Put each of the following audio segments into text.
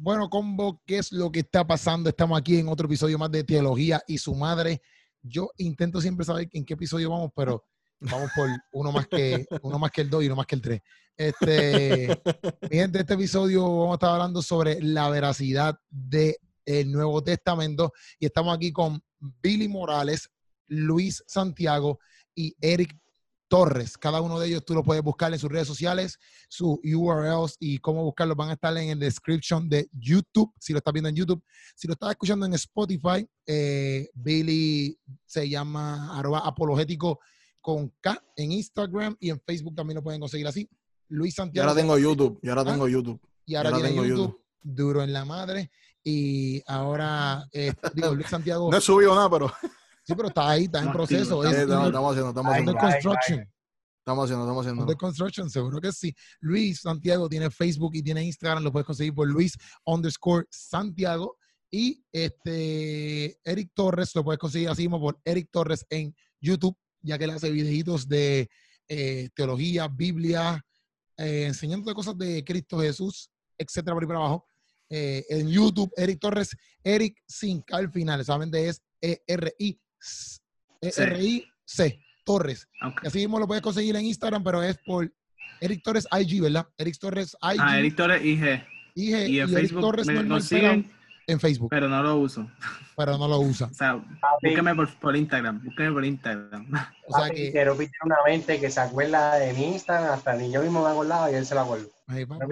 Bueno, combo, ¿qué es lo que está pasando? Estamos aquí en otro episodio más de Teología y su madre. Yo intento siempre saber en qué episodio vamos, pero vamos por uno más que uno más que el 2 y uno más que el 3. Este, mi gente, este episodio vamos a estar hablando sobre la veracidad del Nuevo Testamento y estamos aquí con Billy Morales, Luis Santiago y Eric Torres. Cada uno de ellos tú lo puedes buscar en sus redes sociales, sus URLs y cómo buscarlos van a estar en el description de YouTube, si lo estás viendo en YouTube. Si lo estás escuchando en Spotify, eh, Billy se llama arroba apologético con K en Instagram y en Facebook también lo pueden conseguir así. Luis Y Santiago. ahora tengo YouTube. Y ahora ¿Ah? tengo YouTube. Y ahora tiene YouTube, YouTube. duro en la madre. Y ahora, eh, digo, Luis Santiago, No he subido nada, pero sí, pero está ahí, está en proceso. Es estamos, haciendo, estamos under haciendo. construction. Estamos haciendo, estamos haciendo. Under construction, seguro que sí. Luis Santiago tiene Facebook y tiene Instagram, lo puedes conseguir por Luis underscore Santiago. Y este Eric Torres lo puedes conseguir así mismo por Eric Torres en YouTube, ya que él hace videitos de eh, teología, Biblia, eh, enseñándote cosas de Cristo Jesús, etcétera, por ahí para abajo. Eh, en YouTube, Eric Torres, Eric sin al final, solamente es E E-R-I, E-R-I-C, Torres. Así mismo lo puedes conseguir en Instagram, pero es por Eric Torres IG, ¿verdad? Eric Torres IG. Ah, Eric Torres IG. IG, Y en y Eric Facebook Torres me consiguen, en Facebook, pero no lo uso. pero no lo usa. O sea, búsqueme por, por Instagram. Búsqueme por Instagram. O sea papi, que. Keropi tiene una mente que se acuerda de mi Instagram, hasta ni yo mismo me acordaba y él se la acuerda. Ahí, papá.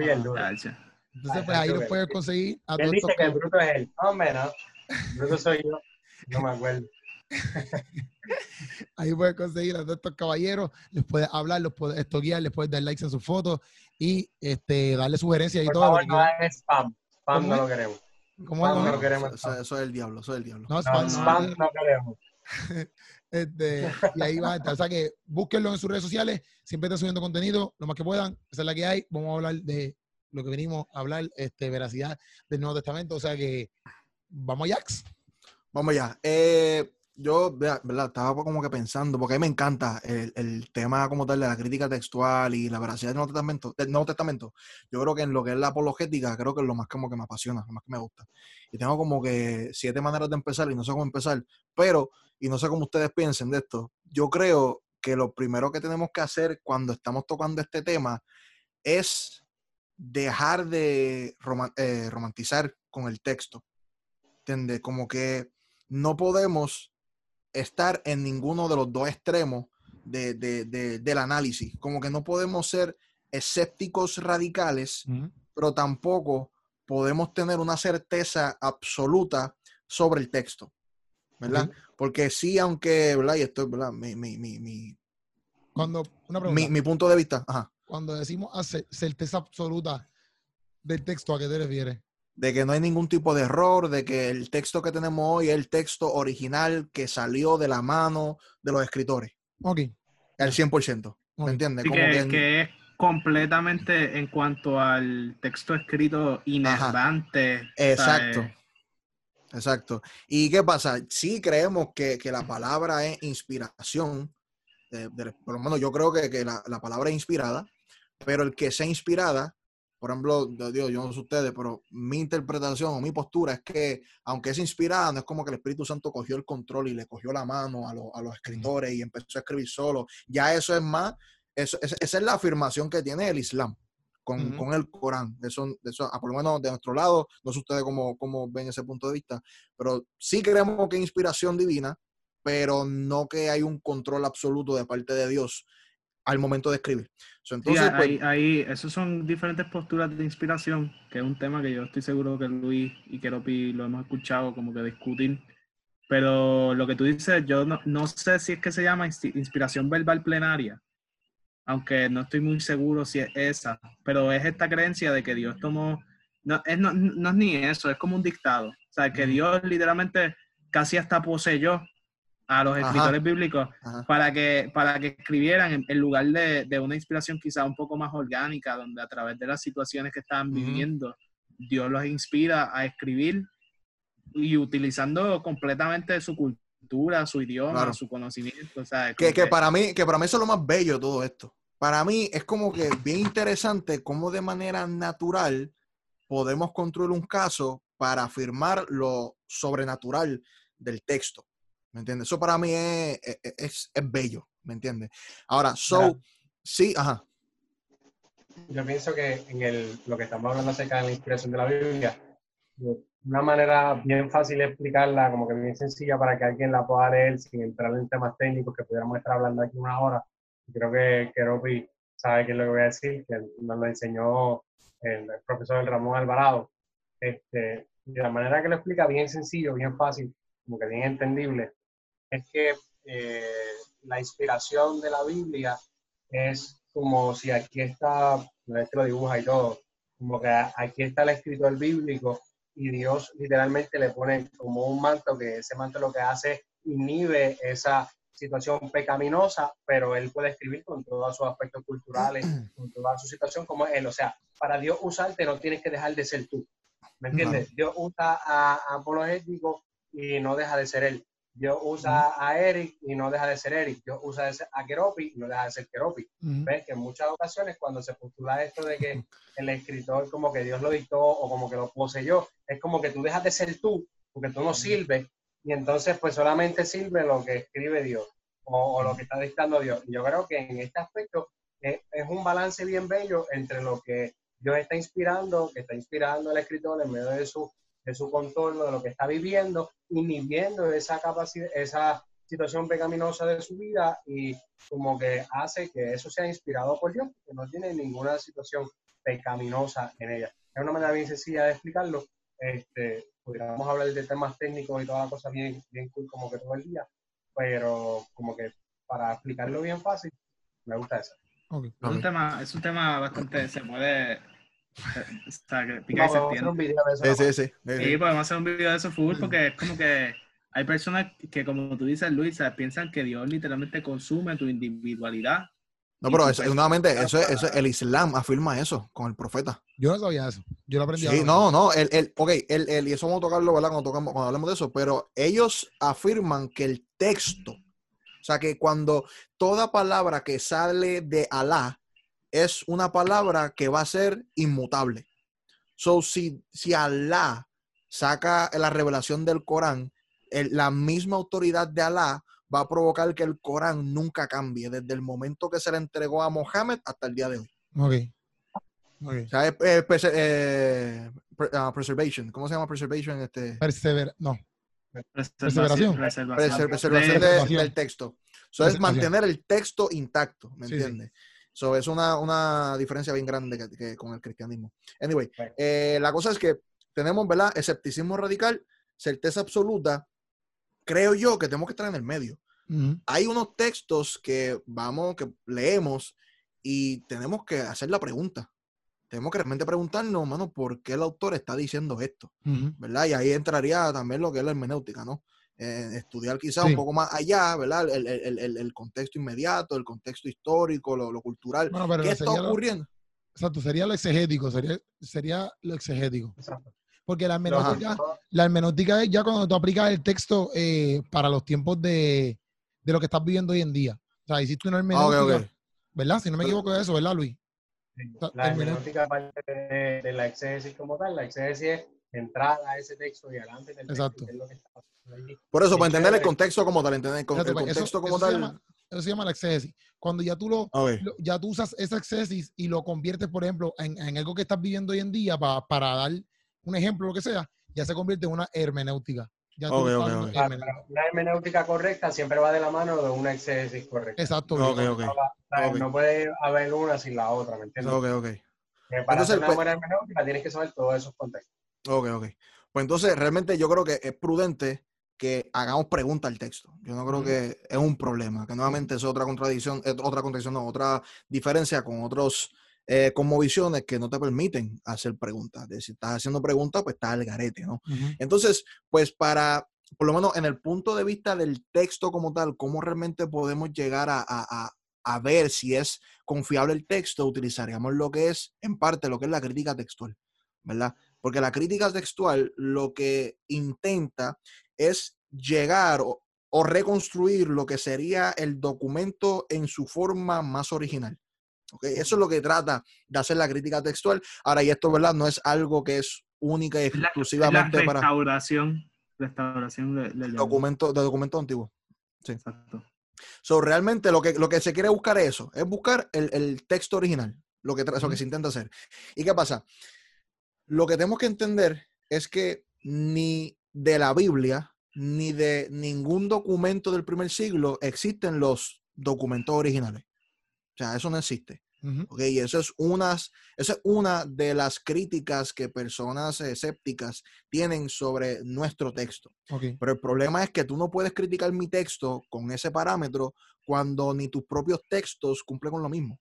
Entonces, pues ahí lo puedes conseguir a Él dice que el bruto es él. Hombre, no. El bruto soy yo. No me acuerdo. ahí puedes conseguir a todos estos caballeros, les puedes hablar, los puedes estoquear, les puedes dar likes en sus fotos y este darle sugerencias y Por todo. favor, no hagan spam. Spam ¿Cómo no lo queremos. ¿Cómo es? no, lo queremos. Eso, es el diablo, eso es el diablo. No, No, spam, no. spam no queremos. Este, y ahí va a estar. O sea que búsquenlo en sus redes sociales, siempre están subiendo contenido, lo más que puedan, esa es la que hay. Vamos a hablar de lo que venimos a hablar, este, veracidad del Nuevo Testamento. O sea que vamos a Jax. Vamos ya. Eh, yo, ¿verdad? Estaba como que pensando, porque a mí me encanta el, el tema como tal de la crítica textual y la veracidad del Nuevo, Testamento, del Nuevo Testamento. Yo creo que en lo que es la apologética, creo que es lo más como que me apasiona, lo más que me gusta. Y tengo como que siete maneras de empezar y no sé cómo empezar, pero, y no sé cómo ustedes piensen de esto, yo creo que lo primero que tenemos que hacer cuando estamos tocando este tema es dejar de eh, romantizar con el texto. ¿Entiendes? Como que no podemos estar en ninguno de los dos extremos de- de- de- del análisis. Como que no podemos ser escépticos radicales, pero tampoco podemos tener una certeza absoluta sobre el texto. ¿Verdad? Porque sí, aunque, ¿verdad? Y esto es, ¿verdad? Mi, mi, mi, mi, Cuando, una pregunta, mi- mi punto de vista. Ajá. cuando decimos certeza absoluta del texto, ¿a qué te refieres? De que no hay ningún tipo de error, de que el texto que tenemos hoy es el texto original que salió de la mano de los escritores, Ok. al 100%. ok. ¿Me entiendes? Como que, que en- que es completamente en cuanto al texto escrito inerrante. Exacto. ¿sabes? Exacto. ¿Y qué pasa? Sí creemos que, que la palabra es inspiración, de- de- por lo menos yo creo que, que la, la palabra es inspirada, pero el que sea inspirada, por ejemplo, digo, yo no sé ustedes, pero mi interpretación o mi postura es que aunque es inspirada, no es como que el Espíritu Santo cogió el control y le cogió la mano a, los- a los escritores y empezó a escribir solo. Ya eso es más, eso, es- esa es la afirmación que tiene el Islam. Con, Ujú. con el Corán. Eso, eso, ah, por lo menos de nuestro lado, no sé ustedes cómo, cómo ven ese punto de vista, pero sí creemos que hay inspiración divina, pero no que hay un control absoluto de parte de Dios al momento de escribir. So, Sí, entonces, pues, ahí, ahí, esos son diferentes posturas de inspiración, que es un tema que yo estoy seguro que Luis y Keropi lo hemos escuchado como que discutir. Pero lo que tú dices, yo no, no sé si es que se llama inspiración verbal plenaria, aunque no estoy muy seguro si es esa, pero es esta creencia de que Dios tomó, no es, no, no es ni eso, es como un dictado. O sea, que. Dios literalmente casi hasta poseyó a los Ajá. escritores bíblicos ajá, para que, para que escribieran en, en lugar de, de una inspiración quizá un poco más orgánica, donde a través de las situaciones que estaban viviendo, Dios los inspira a escribir y utilizando completamente su cultura, su idioma, Claro. su conocimiento. Que, que para mí, que para mí eso es lo más bello de todo esto. Para mí es como que bien interesante cómo de manera natural podemos construir un caso para afirmar lo sobrenatural del texto. ¿Me entiendes? Eso para mí es, es, es- es bello, ¿me entiendes? Ahora, so, Mira. sí, ajá. Yo pienso que en el, lo que estamos hablando acerca de la inspiración de la Biblia, una manera bien fácil de explicarla, como que bien sencilla para que alguien la pueda leer sin entrar en temas técnicos que pudiéramos estar hablando aquí una hora. Creo que Keropi sabe qué es lo que voy a decir, que nos lo enseñó el, el profesor Ramón Alvarado. Este, de la manera que lo explica, bien sencillo, bien fácil, como que bien entendible, es que eh, la inspiración de la Biblia es como si aquí está, no lo dibuja y todo, como que aquí está el escritor bíblico y Dios literalmente le pone como un manto, que ese manto lo que hace inhibe esa situación pecaminosa, pero él puede escribir con todos sus aspectos culturales, con toda su situación como él. O sea, para Dios usarte no tienes que dejar de ser tú. ¿Me entiendes? Dios usa a, a apologético y no deja de ser él. Dios usa a Eric y no deja de ser Eric. Dios usa a Keropi y no deja de ser Keropi. Ujú. ¿Ves? Que en muchas ocasiones cuando se postula esto de que el escritor como que Dios lo dictó o como que lo poseyó, es como que tú dejas de ser tú, porque tú no sirves, y entonces pues solamente sirve lo que escribe Dios o, o lo que está dictando Dios. Y yo creo que en este aspecto es, es un balance bien bello entre lo que Dios está inspirando, que está inspirando al escritor en medio de su, de su contorno, de lo que está viviendo, inhibiendo esa capacidad, esa situación pecaminosa de su vida y como que hace que eso sea inspirado por Dios, que no tiene ninguna situación pecaminosa en ella. Es una manera bien sencilla de explicarlo. Este, pudiéramos hablar de temas técnicos y toda la cosa bien, bien cool como que todo el día, pero como que para explicarlo bien fácil, me gusta eso. Ok. Es un tema, es un tema bastante, se puede, o sea, que pica y se. Sí, sí, sí. sí, podemos hacer un video de eso full porque es como que hay personas que, como tú dices, Luis, piensan que Dios literalmente consume tu individualidad. No, pero eso, nuevamente, eso es, eso es- el Islam afirma eso con el profeta. Yo no sabía eso. Yo lo aprendí Sí, no, no, el, el, ok, el, el- y eso vamos a tocarlo, ¿verdad? Cuando, tocamos, cuando hablemos de eso, pero ellos afirman que el texto, o sea, que cuando toda palabra que sale de Alá es una palabra que va a ser inmutable. So, si, si Alá saca la revelación del Corán, el- la misma autoridad de Alá va a provocar que el Corán nunca cambie desde el momento que se le entregó a Mohammed hasta el día de hoy. Ok. Ok. O sea, es, es prese- eh, pre- ah, preservation. ¿Cómo se llama preservation? Este, Persevera. No. Preservación. preservación De- de- Preservación. del texto. So, es mantener el texto intacto, ¿me Sí, sí. So, es una, una diferencia bien grande que, que con el cristianismo. Anyway, Right. eh, la cosa es que tenemos, ¿verdad? Escepticismo radical, certeza absoluta. Creo yo que tenemos que estar en el medio. Hay unos textos que vamos, que leemos y tenemos que hacer la pregunta. Tenemos que realmente preguntarnos, mano, ¿por qué el autor está diciendo esto? ¿verdad? Y ahí entraría también lo que es la hermenéutica, ¿no? Eh, estudiar quizás Sí. un poco más allá, ¿verdad? El, el- el- el- contexto inmediato, el contexto histórico, lo, lo cultural. Bueno, pero ¿Qué está lo- ocurriendo? exacto, sería lo exegético, sería, sería lo exegético. Exacto. Porque la Ajá. hermenéutica, la hermenéutica es ya cuando tú aplicas el texto eh, para los tiempos de, de lo que estás viviendo hoy en día. O sea, hiciste una Ah, ok. ¿verdad? Si no me equivoco de eso, ¿verdad, Luis? sea, La hermenéutica- hermenéutica parte de, de la exégesis como tal. La exégesis es entrar a ese texto y adelante del texto, Exacto. qué es lo que está pasando allí. Por eso, para entender el contexto como tal, entender el, con- el pues, eso- contexto como eso se tal. llama- Eso se llama la exégesis. Cuando ya tú lo, ya tú usas esa exégesis y lo conviertes, por ejemplo, en, en algo que estás viviendo hoy en día pa- para dar un ejemplo, lo que sea, ya se convierte en una hermenéutica. Ya tú Ok, estás ok, haciendo ok. Claro, hermenéutica. pero una hermenéutica correcta siempre va de la mano de una exégesis correcta. Exacto. No, puede haber una sin la otra, ¿me entiendes? Ok, ok. Que para Entonces, hacer una pues- buena hermenéutica tienes que saber todos esos contextos. Ok, ok. Pues entonces, realmente yo creo que es prudente que hagamos preguntas al texto. Yo no creo que es un problema, que nuevamente es otra contradicción, es otra contradicción, no, otra diferencia con otros eh, visiones que no te permiten hacer preguntas. Si estás haciendo preguntas, pues estás al garete, ¿no? Entonces, pues para, por lo menos en el punto de vista del texto como tal, ¿cómo realmente podemos llegar a, a- a- a ver si es confiable el texto? Utilizaríamos lo que es, en parte, lo que es la crítica textual, ¿verdad? Porque la crítica textual lo que intenta es llegar o, o reconstruir lo que sería el documento en su forma más original. ¿ok? Eso es lo que trata de hacer la crítica textual. Ahora, y esto, ¿verdad? No es algo que es única y Es la- exclusivamente la para restauración, restauración de, de documentos de documentos antiguos. Exacto. So, realmente lo que, lo que se quiere buscar es eso, es buscar el, el texto original, lo que, eso que se intenta hacer. ¿Y qué pasa? Lo que tenemos que entender es que ni de la Biblia, ni de ningún documento del primer siglo existen los documentos originales. O sea, eso no existe. Ujú. ¿ok? Y eso es, unas, eso es una de las críticas que personas escépticas tienen sobre nuestro texto. Ok. Pero el problema es que tú no puedes criticar mi texto con ese parámetro cuando ni tus propios textos cumplen con lo mismo.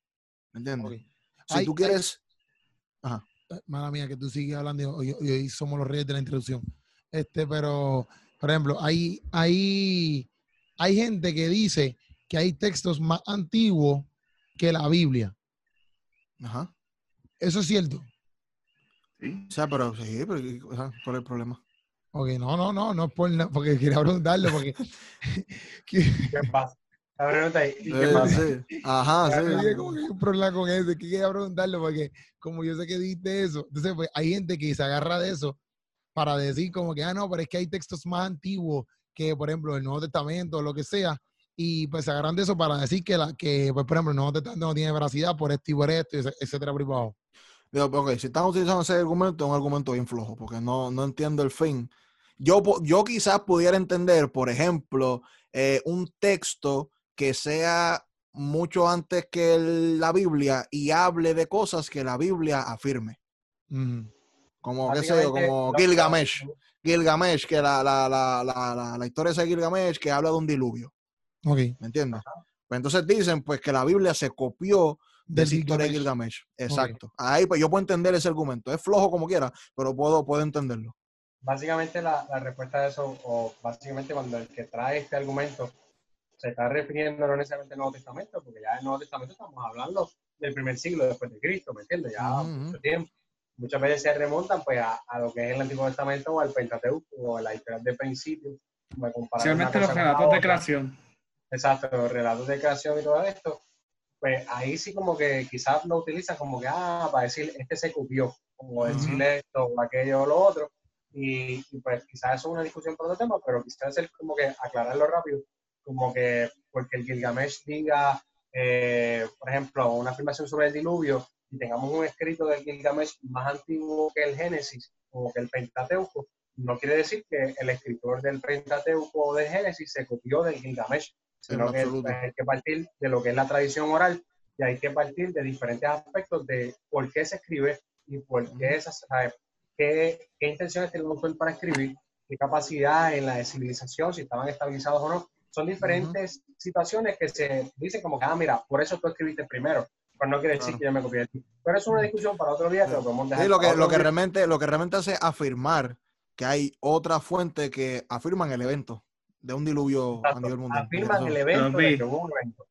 ¿Me entiendes? Si tú quieres... Eh, Mala mía, que tú sigues hablando y hoy, hoy- somos los reyes de la introducción. Este, pero, por ejemplo, hay, hay, hay gente que dice que hay textos más antiguos que la Biblia. Ajá. ¿Eso es cierto? Sí. O sea, pero sí, pero o sea, ¿cuál es el problema? Ok, no, no, no, no es por porque quería preguntarle, porque que- ¿Qué pasa? La pregunta es, ¿y qué Sí, pasa? sí. Ajá, yo sí. como que hay un problema con eso, que quería preguntarle, porque como yo sé que diste eso, entonces pues hay gente que se agarra de eso para decir como que, ah, no, pero es que hay textos más antiguos que, por ejemplo, el Nuevo Testamento o lo que sea, y pues se agarran de eso para decir que, la, que pues, por ejemplo, el Nuevo Testamento no tiene veracidad por esto y por esto, etcétera, por abajo. Digo, ok, si están utilizando ese argumento, es un argumento bien flojo, porque no, no entiendo el fin. Yo, yo quizás pudiera entender, por ejemplo, eh, un texto que sea mucho antes que el- la Biblia y hable de cosas que la Biblia afirme. Como, qué sé yo, Básicamente, como Gilgamesh. Gilgamesh, que la, la, la, la, la, la historia de Gilgamesh que habla de un diluvio. Ok. ¿Me entiendes? Pues entonces dicen pues que la Biblia se copió de Del esa historia de Gilgamesh. Exacto. Ahí pues yo puedo entender ese argumento. Es flojo como quiera, pero puedo, puedo entenderlo. Básicamente la, la respuesta a eso, o básicamente cuando el que trae este argumento se está refiriendo no necesariamente al Nuevo Testamento, porque ya en el Nuevo Testamento estamos hablando del primer siglo después de Cristo, ¿me entiendes? Ya Ujú, mucho ujú. tiempo. Muchas veces se remontan pues a, a lo que es el Antiguo Testamento o al Pentateuco o a la historia de principio. Especialmente los relatos de creación. Exacto, los relatos de creación y todo esto, pues ahí sí como que quizás lo utilizan como que, ah, para decir, este se copió, como Ujú. decirle esto o aquello o lo otro, y, y, pues quizás eso es una discusión por otro tema, pero quizás es como que aclararlo rápido, como que porque el Gilgamesh diga, eh, por ejemplo, una afirmación sobre el diluvio, y tengamos un escrito del Gilgamesh más antiguo que el Génesis, o que el Pentateuco, no quiere decir que el escritor del Pentateuco o del Génesis se copió del Gilgamesh, sino que hay que partir de lo que es la tradición oral y hay que partir de diferentes aspectos de por qué se escribe y por qué esas, qué, qué intenciones tiene el autor para escribir, qué capacidad en la civilización, si estaban estabilizados o no. Son diferentes situaciones que se dicen como que, ah, mira, por eso tú escribiste primero, pero no quiere decir Claro. que yo me copié de ti. Pero es una discusión para otro día que lo podemos dejar Sí, lo que, lo que día. realmente, lo que realmente hace es afirmar que hay otra fuente que afirman el evento de un diluvio a Exacto. nivel mundial. Afirman el evento de que hubo un evento.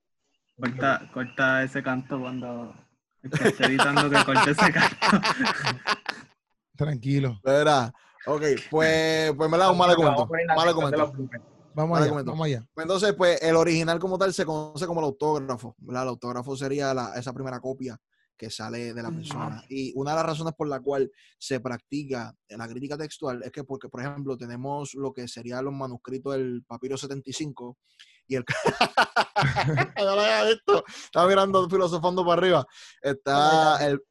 Corta, corta ese canto cuando esté editando que corte ese canto. Tranquilo. Verá. Ok, pues, pues me la un mal a la Mal Vamos allá, vamos allá. Entonces, pues el original como tal se conoce como el autógrafo. ¿verdad? El autógrafo sería la- esa primera copia que sale de la persona. Y una de las razones por la cual se practica la crítica textual es que porque, por ejemplo, tenemos lo que serían los manuscritos del papiro 75 y el... No le hagas esto. Estaba mirando, filosofando para arriba. Está el,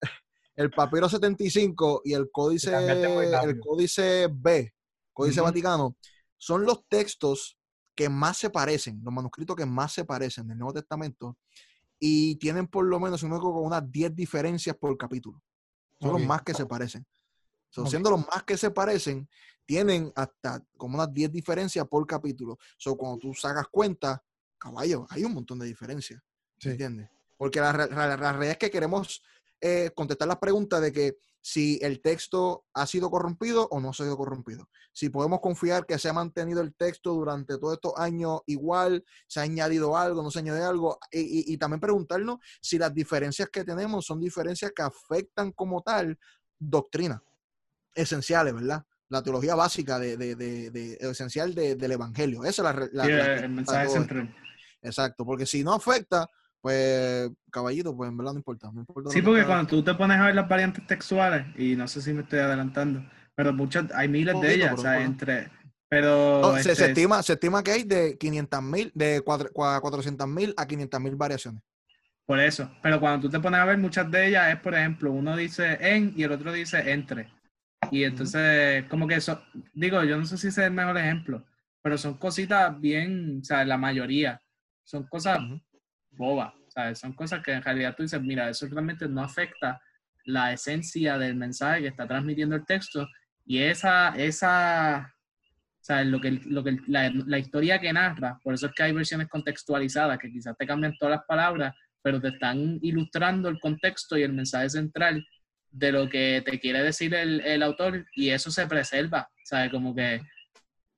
el papiro 75 y el códice, el códice B, códice Ujú. Vaticano, son los textos que más se parecen, los manuscritos que más se parecen del Nuevo Testamento y tienen por lo menos, unas 10 diferencias por capítulo. Son los más que se parecen. So. Siendo los más que se parecen, tienen hasta como unas 10 diferencias por capítulo. So, cuando tú sacas cuenta, caballo, hay un montón de diferencias. Sí. ¿Entiendes? Porque la, la- la realidad es que queremos eh, contestar las preguntas de que si el texto ha sido corrompido o no ha sido corrompido. Si podemos confiar que se ha mantenido el texto durante todos estos años igual, se ha añadido algo, no se añade algo. Y, y- y también preguntarnos si las diferencias que tenemos son diferencias que afectan como tal doctrina esenciales, ¿verdad? La teología básica de, de- de- de- esencial de- del evangelio. Esa es la, la- Sí, la- el mensaje central. Exacto, porque si no afecta, pues, caballito, pues en verdad no importa. No importa Sí, porque cuando tú te pones a ver las variantes textuales, y no sé si me estoy adelantando, pero muchas, hay miles Poquito, de ellas, o sea, entre, pero No, se, se este, estima, se estima que hay de 500 mil, de 400 mil a 500 mil variaciones. por eso, pero cuando tú te pones a ver muchas de ellas es, por ejemplo, uno dice en y el otro dice entre. Y entonces, como que eso, digo, yo no sé si ese es el mejor ejemplo, pero son cositas bien, o sea, la mayoría, son cosas. Bobas, ¿sabes? Son cosas que en realidad tú dices, mira, eso realmente no afecta la esencia del mensaje que está transmitiendo el texto y esa, esa, ¿sabes? Lo que, lo que, la, la historia que narra, por eso es que hay versiones contextualizadas que quizás te cambian todas las palabras, pero te están ilustrando el contexto y el mensaje central de lo que te quiere decir el, el autor y eso se preserva, ¿sabes? Como que,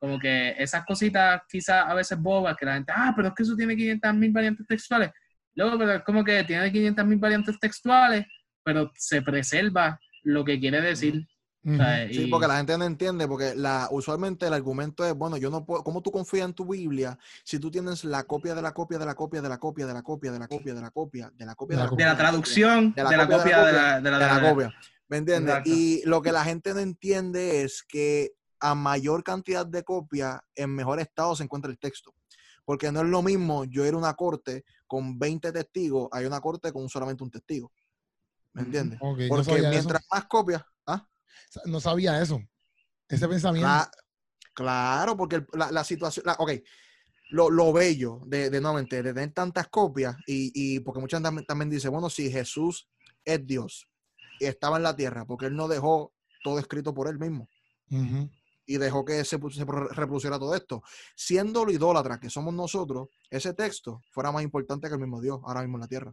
como que esas cositas quizás a veces bobas que la gente, ah, pero es que eso tiene 500 mil variantes textuales. Luego, pero es como que tiene 500 mil variantes textuales, pero se preserva lo que quiere decir. Ujú. ¿sabes? Sí, Y- porque la gente no entiende, porque la, usualmente el argumento es, bueno, yo no puedo, ¿cómo tú confías en tu Biblia si tú tienes la copia de la copia de la copia de la copia de la copia de la copia de la copia de la copia de la de copia la traducción, de de la la, copia de la copia, de copia, la, de la- de la de la- copia? ¿Me entiendes? Exacto. Y lo que la gente no entiende es que a mayor cantidad de copias, en mejor estado se encuentra el texto. Porque no es lo mismo yo ir a una corte con 20 testigos, hay una corte con solamente un testigo. ¿Me entiendes? No Porque mientras eso. más copias, ¿ah? No sabía eso. Ese pensamiento. Cla- claro, porque el- la, la situación, la- ok, lo, lo bello de, de nuevamente, de tener tantas copias y, y porque muchas también, también dice, bueno, si Jesús es Dios y estaba en la tierra, porque él no dejó todo escrito por él mismo Ujú. Y dejó que se, se pro- reproduciera todo esto. Siendo lo idólatra que somos nosotros, ese texto fuera más importante que el mismo Dios ahora mismo en la tierra,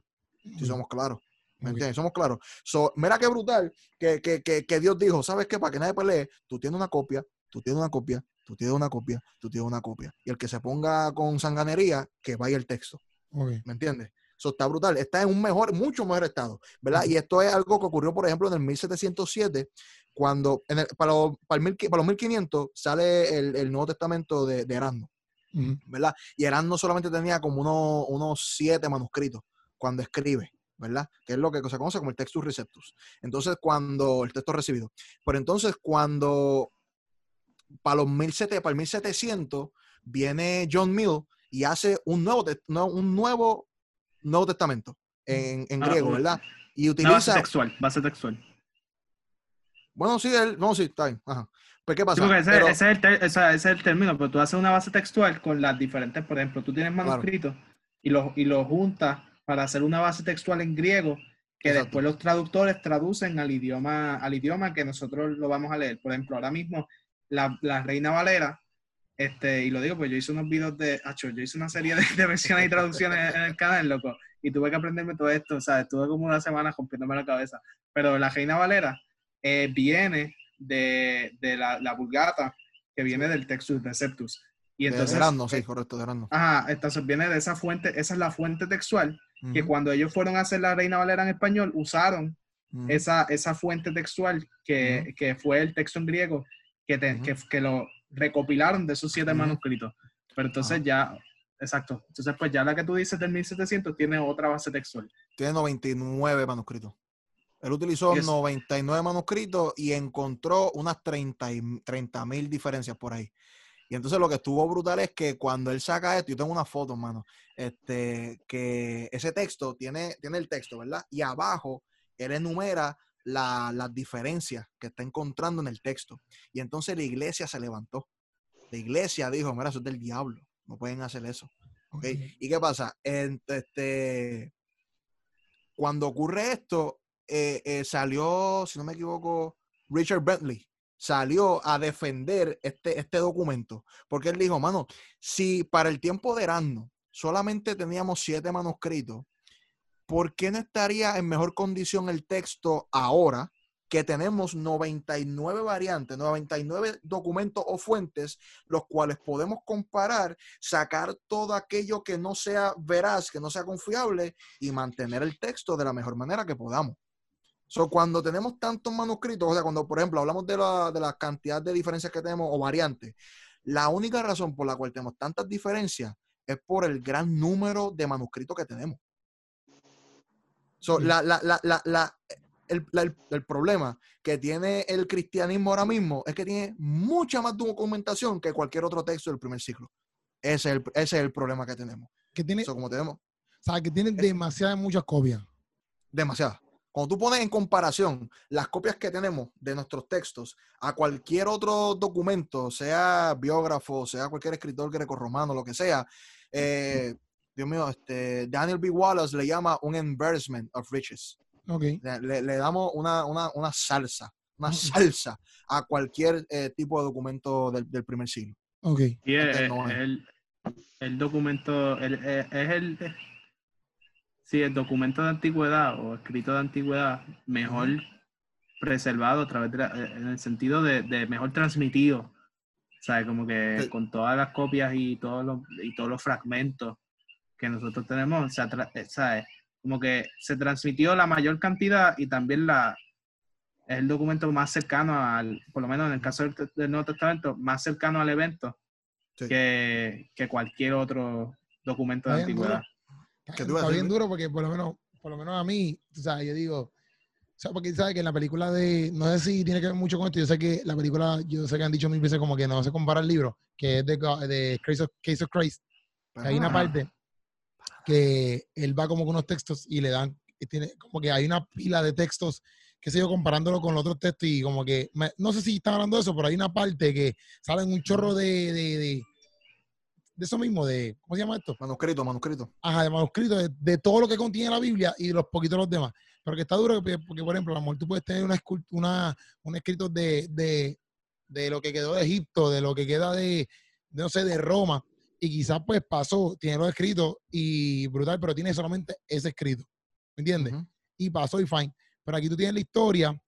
si somos claros. ¿Me entiendes? Somos claros. So, mira qué brutal que, que, que, que Dios dijo, ¿sabes qué? Para que nadie pelee, tú tienes una copia, tú tienes una copia, tú tienes una copia, tú tienes una copia. Y el que se ponga con sanganería, que vaya el texto. ¿Me entiendes? Eso está brutal. Está en un mejor, mucho mejor estado, ¿verdad? Y esto es algo que ocurrió, por ejemplo, en el 1707, cuando en el- para, los, para, el mil para los 1500 sale el, el Nuevo Testamento de, de Erasmo. ¿verdad? Y Erasmo solamente tenía como unos, unos siete manuscritos cuando escribe, ¿verdad? Que es lo que se conoce como el textus receptus. Entonces, cuando el texto recibido. Pero entonces, cuando para los 1700, para el 1700 viene John Mill y hace un nuevo, un nuevo Nuevo Testamento en, en Ah, griego, ¿verdad? Y base utiliza. textual, base textual. Bueno, sí, él, no, sí, está bien. Ajá. Pues, ¿qué Sí, pasa? ese, Pero- ese es el ter- esa- ese es el término, pero tú haces una base textual con las diferentes, por ejemplo, tú tienes manuscritos y los y los juntas para hacer una base textual en griego que Exacto. después los traductores traducen al idioma al idioma que nosotros lo vamos a leer. Por ejemplo, ahora mismo la, la Reina Valera, este, y lo digo, pues yo hice unos videos de, acho, yo hice una serie de, de versiones y traducciones en el canal, loco, y tuve que aprenderme todo esto, o sea, estuve como una semana rompiéndome la cabeza. Pero la Reina Valera eh, viene de, de la, la Vulgata, que viene del Textus Receptus. Y de entonces, Erasmo, sí, eh, correcto, de ajá, entonces viene de esa fuente, esa es la fuente textual, que Ujú, cuando ellos fueron a hacer la Reina Valera en español, usaron ujú. esa, esa fuente textual que, Ujú. que fue el texto en griego, que, te- que, que lo recopilaron de esos siete manuscritos. Pero entonces ya, exacto, entonces pues ya la que tú dices del 1700 tiene otra base textual. Tiene 99 manuscritos. Él utilizó Y es- 99 manuscritos y encontró unas 30 mil diferencias por ahí. Y entonces lo que estuvo brutal es que cuando él saca esto, yo tengo una foto, mano, este, que ese texto tiene, tiene el texto, ¿verdad? Y abajo él enumera la- las diferencias que está encontrando en el texto. Y entonces la iglesia se levantó. La iglesia dijo, mira, eso es del diablo, no pueden hacer eso. ¿ok? ¿Y qué pasa? Este, cuando ocurre esto, eh, eh, salió, si no me equivoco, Richard Bentley salió a defender este, este documento, porque él dijo, mano, si para el tiempo de Erasmo solamente teníamos siete manuscritos, ¿por qué no estaría en mejor condición el texto ahora que tenemos 99 variantes, 99 documentos o fuentes, los cuales podemos comparar, sacar todo aquello que no sea veraz, que no sea confiable y mantener el texto de la mejor manera que podamos? So, cuando tenemos tantos manuscritos, o sea, cuando, por ejemplo, hablamos de la, de la cantidad de diferencias que tenemos o variantes, la única razón por la cual tenemos tantas diferencias es por el gran número de manuscritos que tenemos. So, la, la, la, el, la- el- el problema que tiene el cristianismo ahora mismo es que tiene mucha más documentación que cualquier otro texto del primer siglo. Ese es el, ese es el problema que tenemos. Que tiene, So, como tenemos o sea, que tiene demasiadas, muchas copias. demasiadas. Cuando tú pones en comparación las copias que tenemos de nuestros textos a cualquier otro documento, sea biógrafo, sea cualquier escritor greco-romano, lo que sea, eh, Dios mío, este, Daniel B. Wallace le llama un embarrassment of riches. Ok. Le, le- le damos una, una, una salsa, una salsa a cualquier eh, tipo de documento del, del primer siglo. Ok. Y es, Este el, el documento, el- es, es el, sí, el documento de antigüedad o escrito de antigüedad mejor preservado a través de la- eh, en el sentido de, de mejor transmitido. ¿Sabes? Como que con todas las copias y todos los, y todos los fragmentos que nosotros tenemos, se atra- eh, ¿sabes? Como que se transmitió la mayor cantidad y también la, es el documento más cercano al, por lo menos en el caso del, del Nuevo Testamento, más cercano al evento Sí. que, que cualquier otro documento de Está bien antigüedad. Está, ¿Qué tú ibas a está bien duro porque por lo menos, por lo menos a mí, tú sabes, yo digo, o sea, porque sabes que en la película de, no sé si tiene que ver mucho con esto, yo sé que la película, yo sé que han dicho mil veces como que no se compara el libro, que es de, de Case, of, Case of Christ, que hay una Ajá. parte que él va como con unos textos y le dan, y tiene como que hay una pila de textos, qué sé yo, comparándolo con los otros textos y como que, me- no sé si están hablando de eso, pero hay una parte que salen un chorro de, de, de, de eso mismo, de, ¿cómo se llama esto? Manuscrito, manuscrito. ajá, de manuscritos, de, de todo lo que contiene la Biblia y de los poquitos los demás. Pero que está duro porque, porque, por ejemplo, a lo mejor tú puedes tener una, una un escrito de, de, de lo que quedó de Egipto, de lo que queda de, de, no sé, de Roma, y quizás pues pasó, tiene los escritos y brutal, pero tiene solamente ese escrito, ¿me entiendes? Y pasó y fine. Pero aquí tú tienes la historia,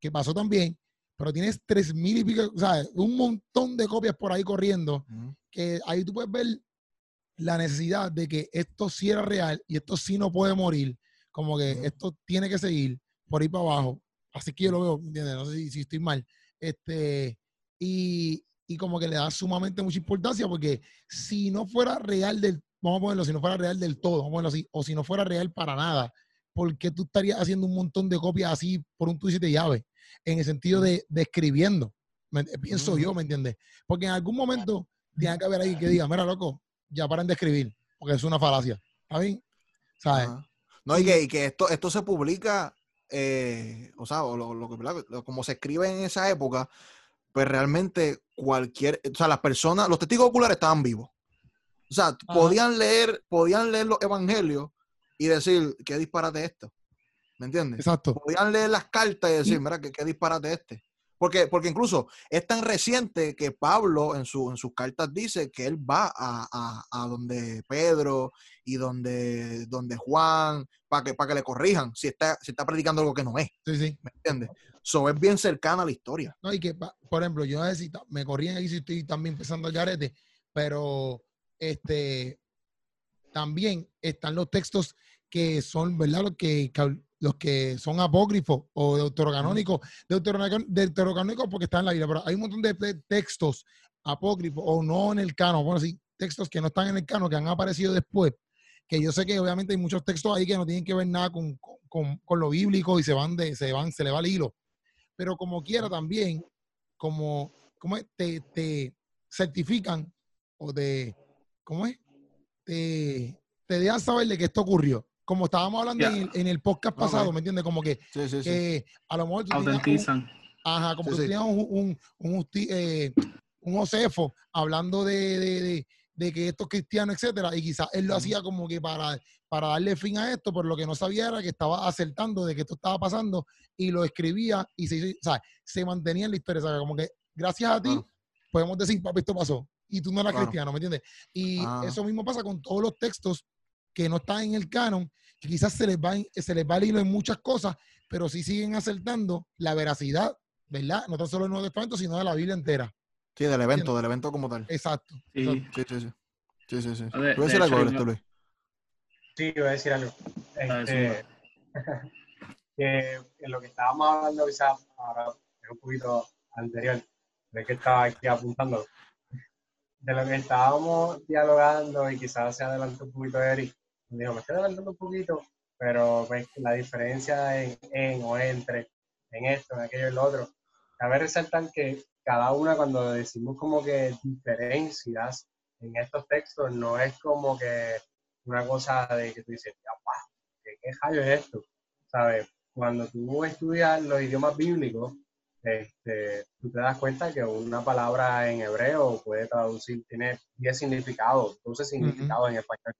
que pasó también, pero tienes tres mil y pico, o sea, un montón de copias por ahí corriendo que ahí tú puedes ver la necesidad de que esto sí era real y esto sí no puede morir, como que esto tiene que seguir por ahí para abajo. Así que yo lo veo, ¿me ¿entiendes? No sé si, si estoy mal. Este, y, y como que le da sumamente mucha importancia porque si no fuera real del, vamos a ponerlo, si no fuera real del todo, vamos a ponerlo así, o si no fuera real para nada, ¿por qué tú estarías haciendo un montón de copias así por un twist de llave? En el sentido de, de escribiendo. Me- pienso yo, ¿me entiendes? Porque en algún momento tiene que haber alguien que diga, mira, loco, ya paren de escribir, porque es una falacia. ¿Está bien? ¿Sabes? No, y que, y que esto, esto se publica, eh, o sea, lo, lo. Lo- como se escribe en esa época, pues realmente cualquier, o sea, las personas, los testigos oculares estaban vivos. O sea, podían leer, podían leer los evangelios y decir, qué disparate esto. ¿Me entiendes? Exacto. podían leer las cartas y decir, Y- mira, qué, qué disparate este. Porque, porque incluso es tan reciente que Pablo en, su, en sus cartas dice que él va a, a- a donde Pedro y donde, donde Juan para que, para que le corrijan si está, si está predicando algo que no es. Sí, sí. ¿Me entiendes? So, es bien cercana a la historia. No, y que, por ejemplo, yo necesito, me corrían ahí si estoy también empezando el garete, pero este también están los textos que son, ¿verdad? Los que, que- los que son apócrifos o deuterocanónicos, deuterocan- deuterocanónicos porque están en la Biblia, pero hay un montón de te- textos apócrifos o no en el canon, bueno, sí, textos que no están en el canon, que han aparecido después, que yo sé que obviamente hay muchos textos ahí que no tienen que ver nada con, con- con- lo bíblico y se van de, se van, se le va el hilo. Pero como quiera también, como, ¿cómo es? Te, te certifican o te, ¿cómo es? Te, te dejan saber de que esto ocurrió. Como estábamos hablando en, el, en el podcast pasado, ¿me entiendes? Como que, Sí, sí, sí. a lo mejor tenías Autentizan. Ajá, como que sí. teníamos un, un, un, eh, un Josefo hablando de, de, de- de que esto es cristiano, etcétera, y quizás él lo hacía como que para, para darle fin a esto, pero lo que no sabía era que estaba acertando de que esto estaba pasando y lo escribía y se, hizo- o sea, se mantenía en la historia, ¿sabes? Como que gracias a ti podemos decir, papi, esto pasó, y tú no eras cristiano, ¿me entiendes? Y Ajá. eso mismo pasa con todos los textos que no están en el canon, que quizás se les va, se les va el hilo en muchas cosas, pero sí siguen acertando la veracidad, ¿verdad? No tan solo del Nuevo Testamento, sino de la Biblia entera. Sí, del evento, del evento como tal. Exacto. Sí. Sí, sí, sí. Sí, sí, sí. ¿Tú a de decir algo, hecho, esto, yo- Luis? Sí, iba a decir algo. Ah, Este, que en lo que estábamos hablando quizás ahora es un poquito anterior, de que estaba aquí apuntando, de lo que estábamos dialogando y quizás se adelantó un poquito Eric, me dijo, me estoy adelantando un poquito, pero pues, la diferencia en, en o entre, en esto, en aquello y en lo otro. Cabe resaltar que cada una cuando decimos como que diferencias en estos textos no es como que una cosa de que tú dices, ¿qué, qué es esto? ¿Sabes? Cuando tú estudias los idiomas bíblicos, este, tú te das cuenta que una palabra en hebreo puede traducir, tiene 10 significados, 12 significados en español.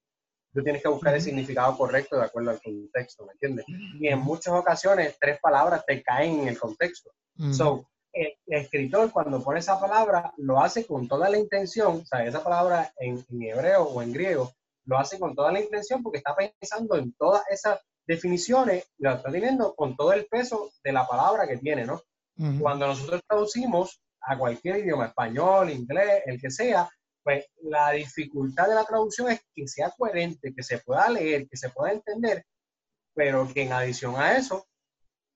Tú tienes que buscar el significado correcto de acuerdo al contexto, ¿me entiendes? Y en muchas ocasiones tres palabras te caen en el contexto. So, el, escritor cuando pone esa palabra lo hace con toda la intención, o sea, esa palabra en, en hebreo o en griego, lo hace con toda la intención porque está pensando en todas esas definiciones y lo está teniendo con todo el peso de la palabra que tiene, ¿no? Cuando nosotros traducimos a cualquier idioma, español, inglés, el que sea, pues la dificultad de la traducción es que sea coherente, que se pueda leer, que se pueda entender, pero que en adición a eso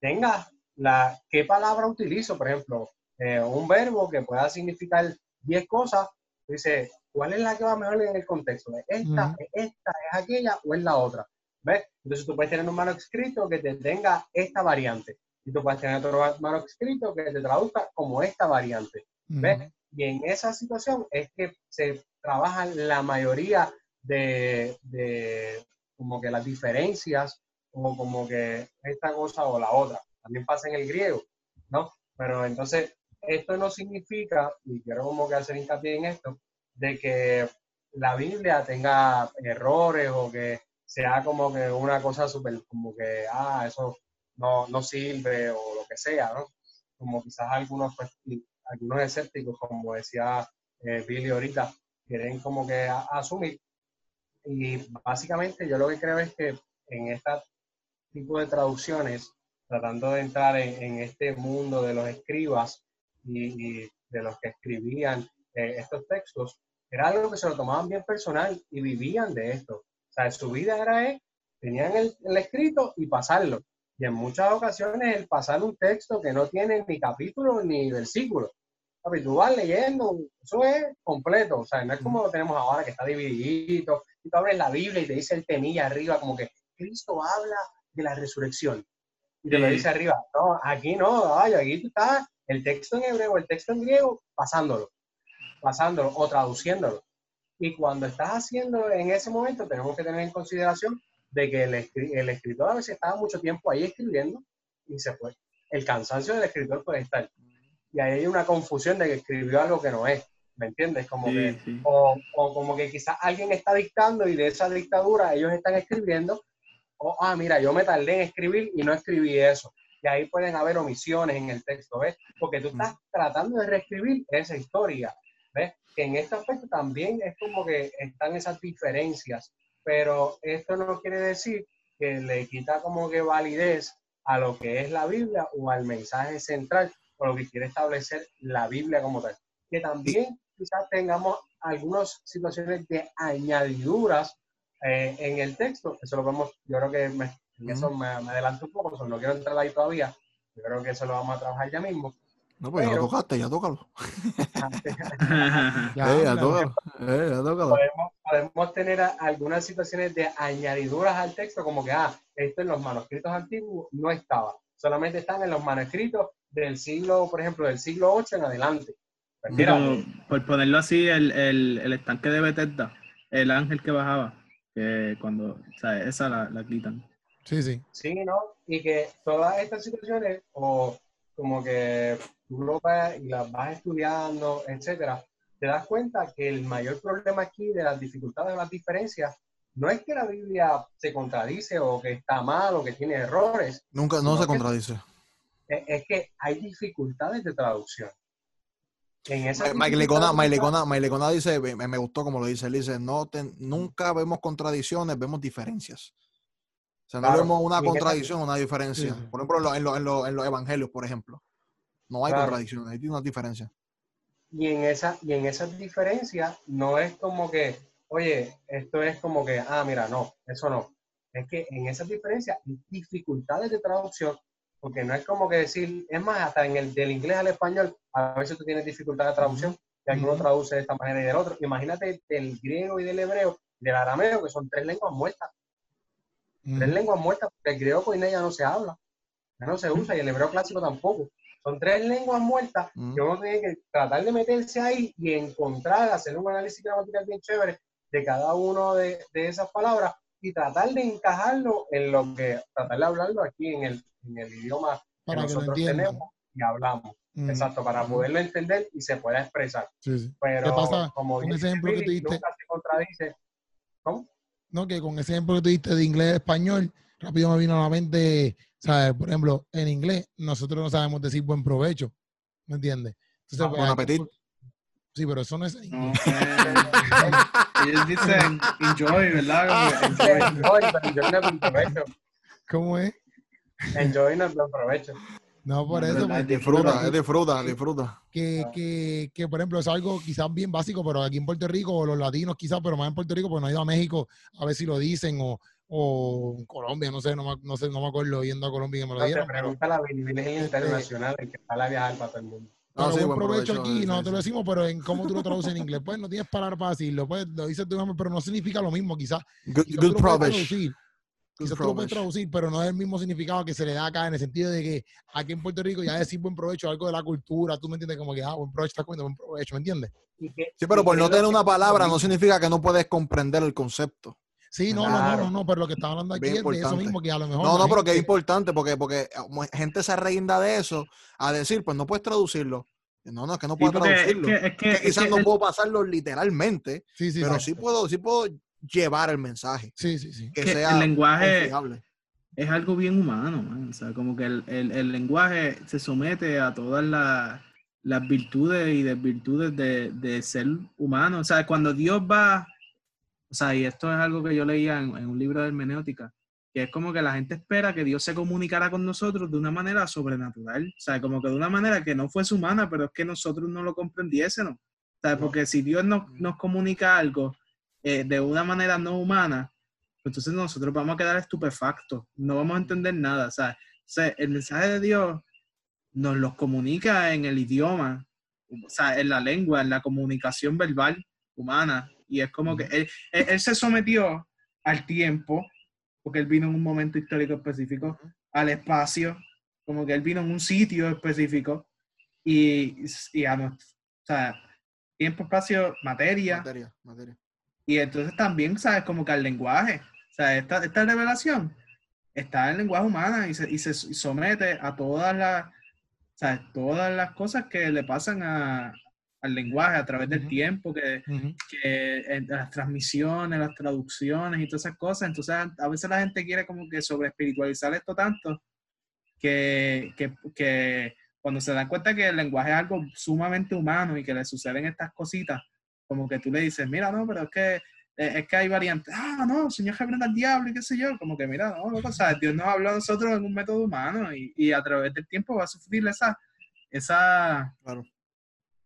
tenga la qué palabra utilizo, por ejemplo, eh, un verbo que pueda significar 10 cosas, dice, ¿cuál es la que va mejor en el contexto? esta, esta, es aquella o es la otra? ¿Ves? Entonces tú puedes tener un manuscrito que te tenga esta variante y tú puedes tener otro manuscrito que te traduzca como esta variante. ¿Ves? Y en esa situación es que se trabajan la mayoría de, de, como que las diferencias o como que esta cosa o la otra. También pasa en el griego, ¿no? Pero entonces, esto no significa, y quiero como que hacer hincapié en esto, de que la Biblia tenga errores o que sea como que una cosa súper, como que, ah, eso no, no sirve o lo que sea, ¿no? Como quizás algunos, pues, algunos escépticos, como decía eh, Billy ahorita, quieren como que asumir. Y básicamente yo lo que creo es que en este tipo de traducciones, tratando de entrar en, este mundo de los escribas y, de los que escribían eh, estos textos, era algo que se lo tomaban bien personal y vivían de esto. O sea, su vida era, eh, tenían el, el escrito y pasarlo. Y en muchas ocasiones el pasar un texto que no tiene ni capítulo ni versículo. tú vas leyendo, eso es completo. O sea, no es como lo tenemos ahora que está dividido. Y tú abres la Biblia y te dice el temilla arriba, como que Cristo habla de la resurrección. Y te lo dice arriba. No, aquí no, ay, aquí tú estás el texto en hebreo, el texto en griego, pasándolo, pasándolo o traduciéndolo. Y cuando estás haciendo en ese momento, tenemos que tener en consideración de que el, escritor a veces estaba mucho tiempo ahí escribiendo y se fue. El cansancio del escritor puede estar. Y ahí hay una confusión de que escribió algo que no es. ¿Me entiendes? Como que, O, como que quizás alguien está dictando y de esa dictadura ellos están escribiendo. O, ah, mira, yo me tardé en escribir y no escribí eso. Y ahí pueden haber omisiones en el texto, ¿ves? Porque tú estás tratando de reescribir esa historia, ¿ves? Que en este aspecto también es como que están esas diferencias pero esto no quiere decir que le quita como que validez a lo que es la Biblia o al mensaje central o lo que quiere establecer la Biblia como tal. Que también quizás tengamos algunas situaciones de añadiduras eh, en el texto, eso lo vamos, yo creo que en eso me, adelanto un poco, no quiero entrar ahí todavía, yo creo que eso lo vamos a trabajar ya mismo. No, pues ya lo tocaste, ya tócalo. ya, ya, tócalo. Eh, ya tócalo. Podemos, podemos tener algunas situaciones de añadiduras al texto, como que, ah, esto en los manuscritos antiguos no estaba, solamente están en los manuscritos del siglo, por ejemplo, del siglo 8 en adelante. Pero, por ponerlo así, el, el, el, estanque de Bethesda, el ángel que bajaba, que cuando, o sea, esa la, la quitan. Sí, sí. Sí, ¿no? Y que todas estas situaciones, o como que tú lo vas y las vas estudiando, etcétera, te das cuenta que el mayor problema aquí de las dificultades de las diferencias no es que la Biblia se contradice o que está mal o que tiene errores. Nunca, no se contradice. Es, que hay dificultades de traducción. En esa Mailecona dice, me, gustó como lo dice, él dice, no nunca vemos contradicciones, vemos diferencias. O sea, no vemos una contradicción, una diferencia. Por ejemplo, en, en, los evangelios, por ejemplo. No hay contradicciones, hay una diferencia y en esa y en esas diferencias no es como que, oye, esto es como que, ah, mira, no, eso no. Es que en esas diferencias hay dificultades de traducción, porque no es como que decir, es más, hasta en el del inglés al español, a veces tú tienes dificultad de traducción, y alguno traduce de esta manera y del otro. Imagínate del griego y del hebreo, del arameo, que son tres lenguas muertas. Tres lenguas muertas, porque el griego coine ya no se habla, ya no se usa, y el hebreo clásico tampoco. Son tres lenguas muertas que uno tiene que tratar de meterse ahí y encontrar, hacer un análisis gramatical bien chévere de cada una de, de esas palabras y tratar de encajarlo en lo que, tratar de hablarlo aquí en el, en el idioma que Para que lo nosotros tenemos y hablamos. Mm, Exacto, para poderlo entender y se pueda expresar. sí, sí. Pero pasa como con ese ejemplo que tú diste? nunca se contradice. ¿Cómo? No, que con ese ejemplo que tú diste de inglés a español, rápido me vino a la mente, ¿sabes? Por ejemplo, en inglés, nosotros no sabemos decir buen provecho, ¿me entiendes? Entonces, Ah, pues, buen apetito. Sí, pero eso no es No, ellos dicen enjoy, ¿verdad? Como que enjoy. Enjoy, pero enjoy no es buen provecho. ¿Cómo es? Enjoy no es buen provecho. No, por No, eso. pues, Disfruta, es disfruta, disfruta. que, que, que, por ejemplo, es algo quizás bien básico, pero aquí en Puerto Rico, o los latinos quizás, pero más en Puerto Rico, pues no he ido a México a ver si lo dicen, o, o Colombia, no sé, no me, no sé, no me acuerdo yendo a Colombia que me lo No te dieron. pero- pregunta la Billy, Billy es el internacional, el que sale a viajar para todo el mundo. Pero Ah, sí, buen buen provecho, provecho, aquí, sí, nosotros sí. lo decimos, pero en cómo tú lo traduces en inglés. Pues no tienes palabras para decirlo, pues lo dices tú mismo, pero no significa lo mismo, quizás. Good, Quizás good lo provecho. Quizás tú lo puedes traducir, pero no es el mismo significado que se le da acá, en el sentido de que aquí en Puerto Rico ya decir buen provecho, algo de la cultura, tú me entiendes, como que, ah, buen provecho, estás comiendo buen provecho, ¿me entiendes? Sí, pero por no tener una palabra no significa que no puedes comprender el concepto. Sí, no, no, no, Claro. no, no, pero lo que estaba hablando aquí Bien es de eso mismo, que a lo mejor. No, no, pero que es importante porque, porque como gente se reinda de eso a decir, pues no puedes traducirlo. No, no, es que no Sí, puedo es traducirlo. que, es que, quizás que no el- puedo pasarlo literalmente, Sí, sí, pero sí. sí puedo, sí puedo llevar el mensaje. Sí, sí, sí. Que Que el sea lenguaje- confiable. es algo bien humano, man. O sea, como que el, el- el lenguaje se somete a todas las, las virtudes y desvirtudes de, de ser humano. O sea, cuando Dios va, o sea, y esto es algo que yo leía en, en un libro de hermenéutica, que es como que la gente espera que Dios se comunicara con nosotros de una manera sobrenatural. O sea, como que de una manera que no fuese humana, pero es que nosotros no lo comprendiésemos. O sea, porque si Dios nos, nos comunica algo eh, de una manera no humana, entonces nosotros vamos a quedar estupefactos, no vamos a entender nada. O sea, o sea, el mensaje de Dios nos los comunica en el idioma, o sea, en la lengua, en la comunicación verbal humana. Y es como que él, él- él se sometió al tiempo, porque él vino en un momento histórico específico, al espacio, como que él vino en un sitio específico, y, y a nuestro, o sea, tiempo, espacio, materia, Materia, materia. Y entonces también, ¿sabes? Como que al lenguaje. O sea, esta, esta revelación está en el lenguaje humano y se, y se somete a todas las, ¿sabes? Todas las cosas que le pasan a- al lenguaje a través del tiempo, que, que en las transmisiones, las traducciones y todas esas cosas. Entonces, a, a veces la gente quiere como que sobre espiritualizar esto tanto que, que, que cuando se dan cuenta que el lenguaje es algo sumamente humano y que le suceden estas cositas, como que tú le dices, mira, no, pero es que eh, es que hay variantes. Ah, no, señor reprenda al diablo y qué sé yo. Como que, mira, no, loco, o sea, Dios nos habló a nosotros en un método humano y, y a través del tiempo va a sufrir esa, esa, Claro.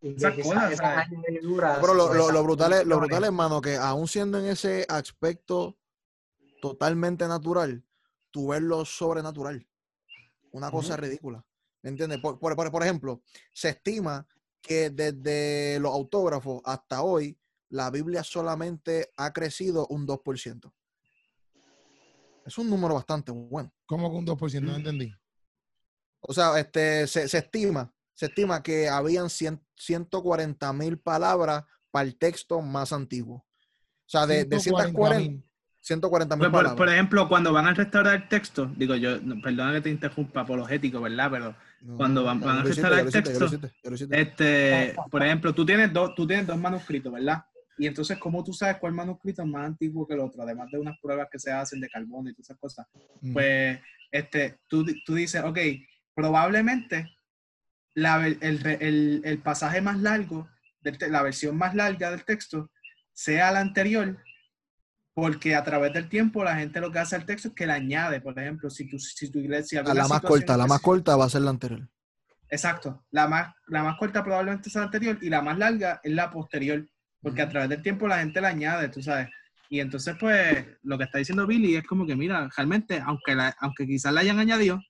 Esas que cosas, ¿sabes? añadiduras, Pero lo, brutal es, lo brutal hermano, que aún siendo en ese aspecto totalmente natural, tú ves lo sobrenatural. Una cosa ridícula. ¿Me entiendes? Por, por- por- por ejemplo, se estima que desde los autógrafos hasta hoy, la Biblia solamente ha crecido un 2%. Es un número bastante bueno. ¿Cómo que un 2%? Mm. No entendí. O sea, este, se, se estima, se estima que habían 100 140 mil palabras para el texto más antiguo. O sea, de, de 140 140 mil por, palabras. por ejemplo, cuando van a restaurar el texto, digo yo, perdona que te interrumpa, apologético, ¿verdad? Pero No, cuando van- a ya el texto. Este, por ejemplo, tú tienes dos, tú tienes dos manuscritos, ¿verdad? Y entonces, ¿cómo tú sabes cuál manuscrito es más antiguo que el otro? Además de unas pruebas que se hacen de carbono y todas esas cosas. Mm. Pues, este, tú, tú dices, ok, probablemente la el, el- el pasaje más largo, la versión más larga del texto, sea la anterior, porque a través del tiempo la gente lo que hace al texto es que le añade, por ejemplo, si tu, si tu iglesia... La, la más corta, la más corta va a ser la anterior. Exacto. La más, la más corta probablemente es la anterior y la más larga es la posterior. Porque a través del tiempo la gente la añade, tú sabes. Y entonces, pues, lo que está diciendo Billy es como que, mira, realmente, aunque, la, aunque quizás la hayan añadido,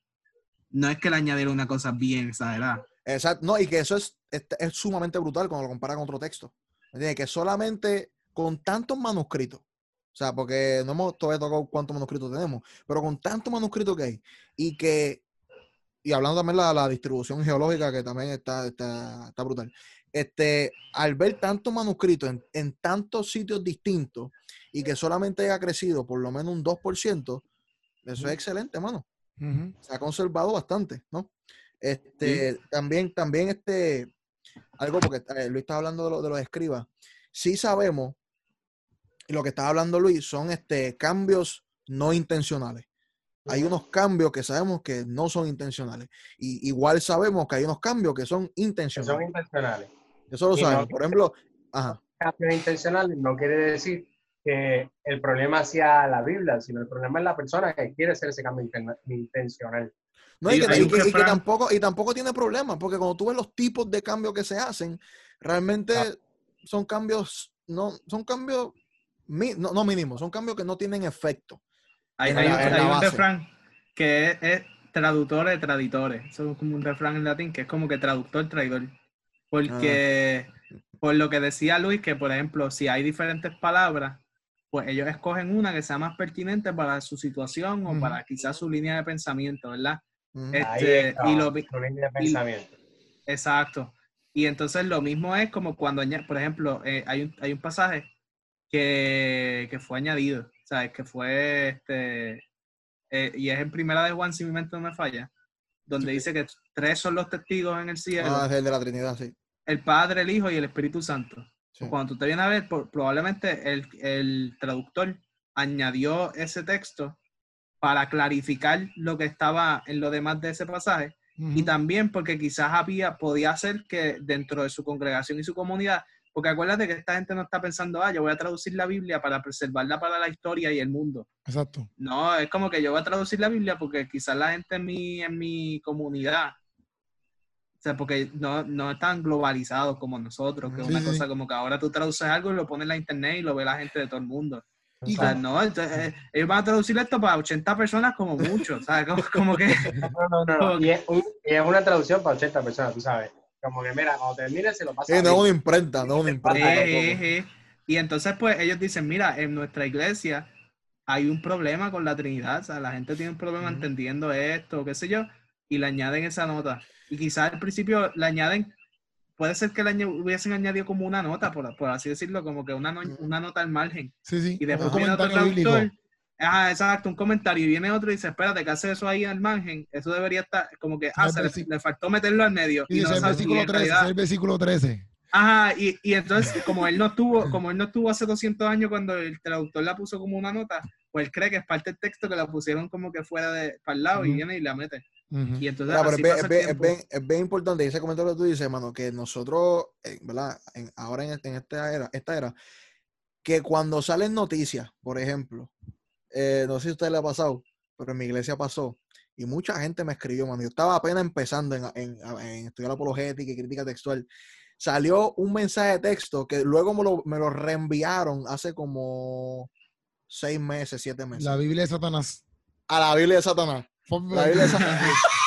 no es que le añadieron una cosa bien exagerada. Exacto. No, y que eso es, es, es sumamente brutal cuando lo compara con otro texto. ¿Me entiendes? Que solamente con tantos manuscritos, O sea, porque no hemos todavía tocado cuántos manuscritos tenemos, pero con tanto manuscrito que hay y que, y hablando también de la, la distribución geológica que también está, está, está brutal, este, al ver tantos manuscritos en, en tantos sitios distintos y que solamente haya crecido por lo menos un 2%, eso es excelente, mano. Ujú. Se ha conservado bastante, ¿no? Este, también, también este, algo porque eh, Luis estaba hablando de, lo- de los escribas. Sí sabemos, lo que estaba hablando Luis, son este, cambios no intencionales. Hay unos cambios que sabemos que no son intencionales. Y igual sabemos que hay unos cambios que son Que son intencionales. intencionales. Eso lo y no- sabemos. Por ejemplo, ajá. Cambios intencionales no quiere decir que el problema sea la Biblia, sino el problema es la persona que quiere hacer ese cambio intencional. No, y, que, hay y un que- y que refrán- tampoco, y tampoco tiene problema, porque cuando tú ves los tipos de cambios que se hacen, realmente Ah. son cambios, no, son cambios, no, no mínimos, son cambios que no tienen efecto. Hay, en hay la- un, hay refrán que es, es traductores, traditores. Eso es como un refrán en latín que es como que traductor, traidor. Porque, Ah. por lo que decía Luis, que por ejemplo, si hay diferentes palabras, pues ellos escogen una que sea más pertinente para su situación o para quizás su línea de pensamiento, ¿verdad? Este, está y lo su línea de y- pensamiento. Exacto. Y entonces lo mismo es como cuando, por ejemplo, eh, hay, un, hay un pasaje que, que fue añadido, ¿sabes? Que fue, este, eh, y es en primera de Juan, si mi mente no me falla, donde dice que tres son los testigos en el cielo, Ah, es el de la Trinidad, sí. el Padre, el Hijo y el Espíritu Santo. Sí. Cuando tú te vienes a ver, por- probablemente el, el traductor añadió ese texto para clarificar lo que estaba en lo demás de ese pasaje y Ujú. también porque quizás había, podía ser que dentro de su congregación y su comunidad, porque acuérdate que esta gente no está pensando, ah, yo voy a traducir la Biblia para preservarla para la historia y el mundo. Exacto. No, es como que yo voy a traducir la Biblia porque quizás la gente en mi, en mi comunidad, o sea, porque no, no están globalizados como nosotros, que es Sí, una sí, cosa como que ahora tú traduces algo y lo pones en la internet y lo ve la gente de todo el mundo. Y O sea, no, entonces, eh, ellos van a traducir esto para 80 personas como mucho, ¿sabes? Como, como que... No, no, no, no. Y es, y es una traducción para 80 personas, tú sabes. Como que, mira, cuando termine se lo pasa Sí, a no es una imprenta, no es una imprenta. Eh, eh, eh. Y entonces, pues, ellos dicen, mira, en nuestra iglesia hay un problema con la Trinidad, o sea, la gente tiene un problema entendiendo esto, qué sé yo, y le añaden esa nota. Y quizás al principio le añaden, puede ser que le añ- hubiesen añadido como una nota, por, por así decirlo, como que una, no- una nota al margen. Sí, sí. Y después viene otro traductor, ajá, exacto, un comentario, y viene otro y dice, espérate, ¿qué hace eso ahí al margen? Eso debería estar, como que, ah, se le, faltó meterlo al medio. Y y no dice el versículo en 13, realidad- es el versículo 13. Ajá, y, y entonces, como él no estuvo, como él no estuvo hace 200 años cuando el traductor la puso como una nota, pues él cree que es parte del texto que la pusieron como que fuera de para el lado y viene y la mete. Y entonces Mira, pero así es, bien, pasa es el bien- es tiempo. bien- es bien importante ese comentario que tú dices, hermano, que nosotros, eh, ¿verdad? En- ahora en, en esta era, esta era, que cuando salen noticias, por ejemplo, eh, no sé si a usted le ha pasado, pero en mi iglesia pasó, y mucha gente me escribió, mano. Yo estaba apenas empezando en, en- en estudiar apologética y crítica textual. Salió un mensaje de texto que luego me lo, me lo reenviaron hace como seis meses, siete meses. La Biblia de Satanás. a la Biblia de Satanás. La Biblia de Satanás.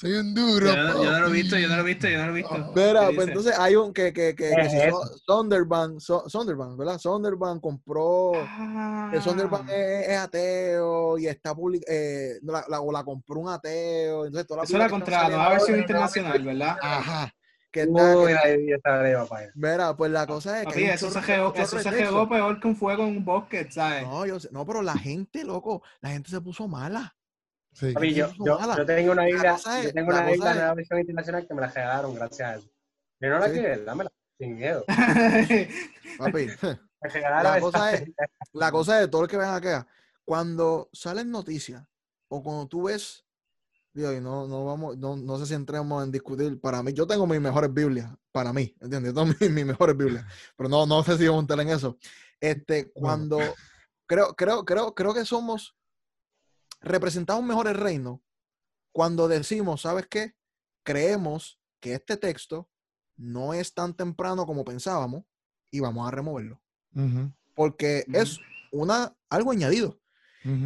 Soy un duro. Yo, no- yo no lo he visto, yo no lo he visto, yo no lo he visto. Ah, Mira, ¿Qué pues entonces hay un que, que, que, que si eso. So- Sonderban, So- Sonderban, ¿verdad? Sonderban compró, que Sonderban Ah, es, es ateo y está public, eh, la, la, o la compró un ateo. Entonces toda la Eso la nueva saliendo versión internacional, ¿verdad? Ajá. Que está, Uy, que- ahí está papá. mira, pues la cosa es que. Papi, eso se chorro eso se regó peor que un fuego en un bosque, ¿sabes? No, yo sé- no, pero la gente, loco, la gente se puso mala. Sí. Papi, yo, yo, yo tengo una La es- yo tengo la una Biblia es- nueva versión internacional que me la regalaron gracias a eso. Yo no la Sí. quiero, dámela, sin miedo. Papi. Me regalaron La cosa es, la cosa es, todo el que ven acá, cuando salen noticias o cuando tú ves, digo, y no, no vamos, no, no sé si entremos en discutir, para mí, yo tengo mis mejores Biblias, para mí, ¿entiendes? Yo tengo mis, mis mejores Biblias, pero no, no sé si vamos a entrar en eso. Este, cuando, creo, creo, creo, creo que somos, representamos mejor el reino cuando decimos, ¿sabes qué? Creemos que este texto no es tan temprano como pensábamos y vamos a removerlo porque es una algo añadido.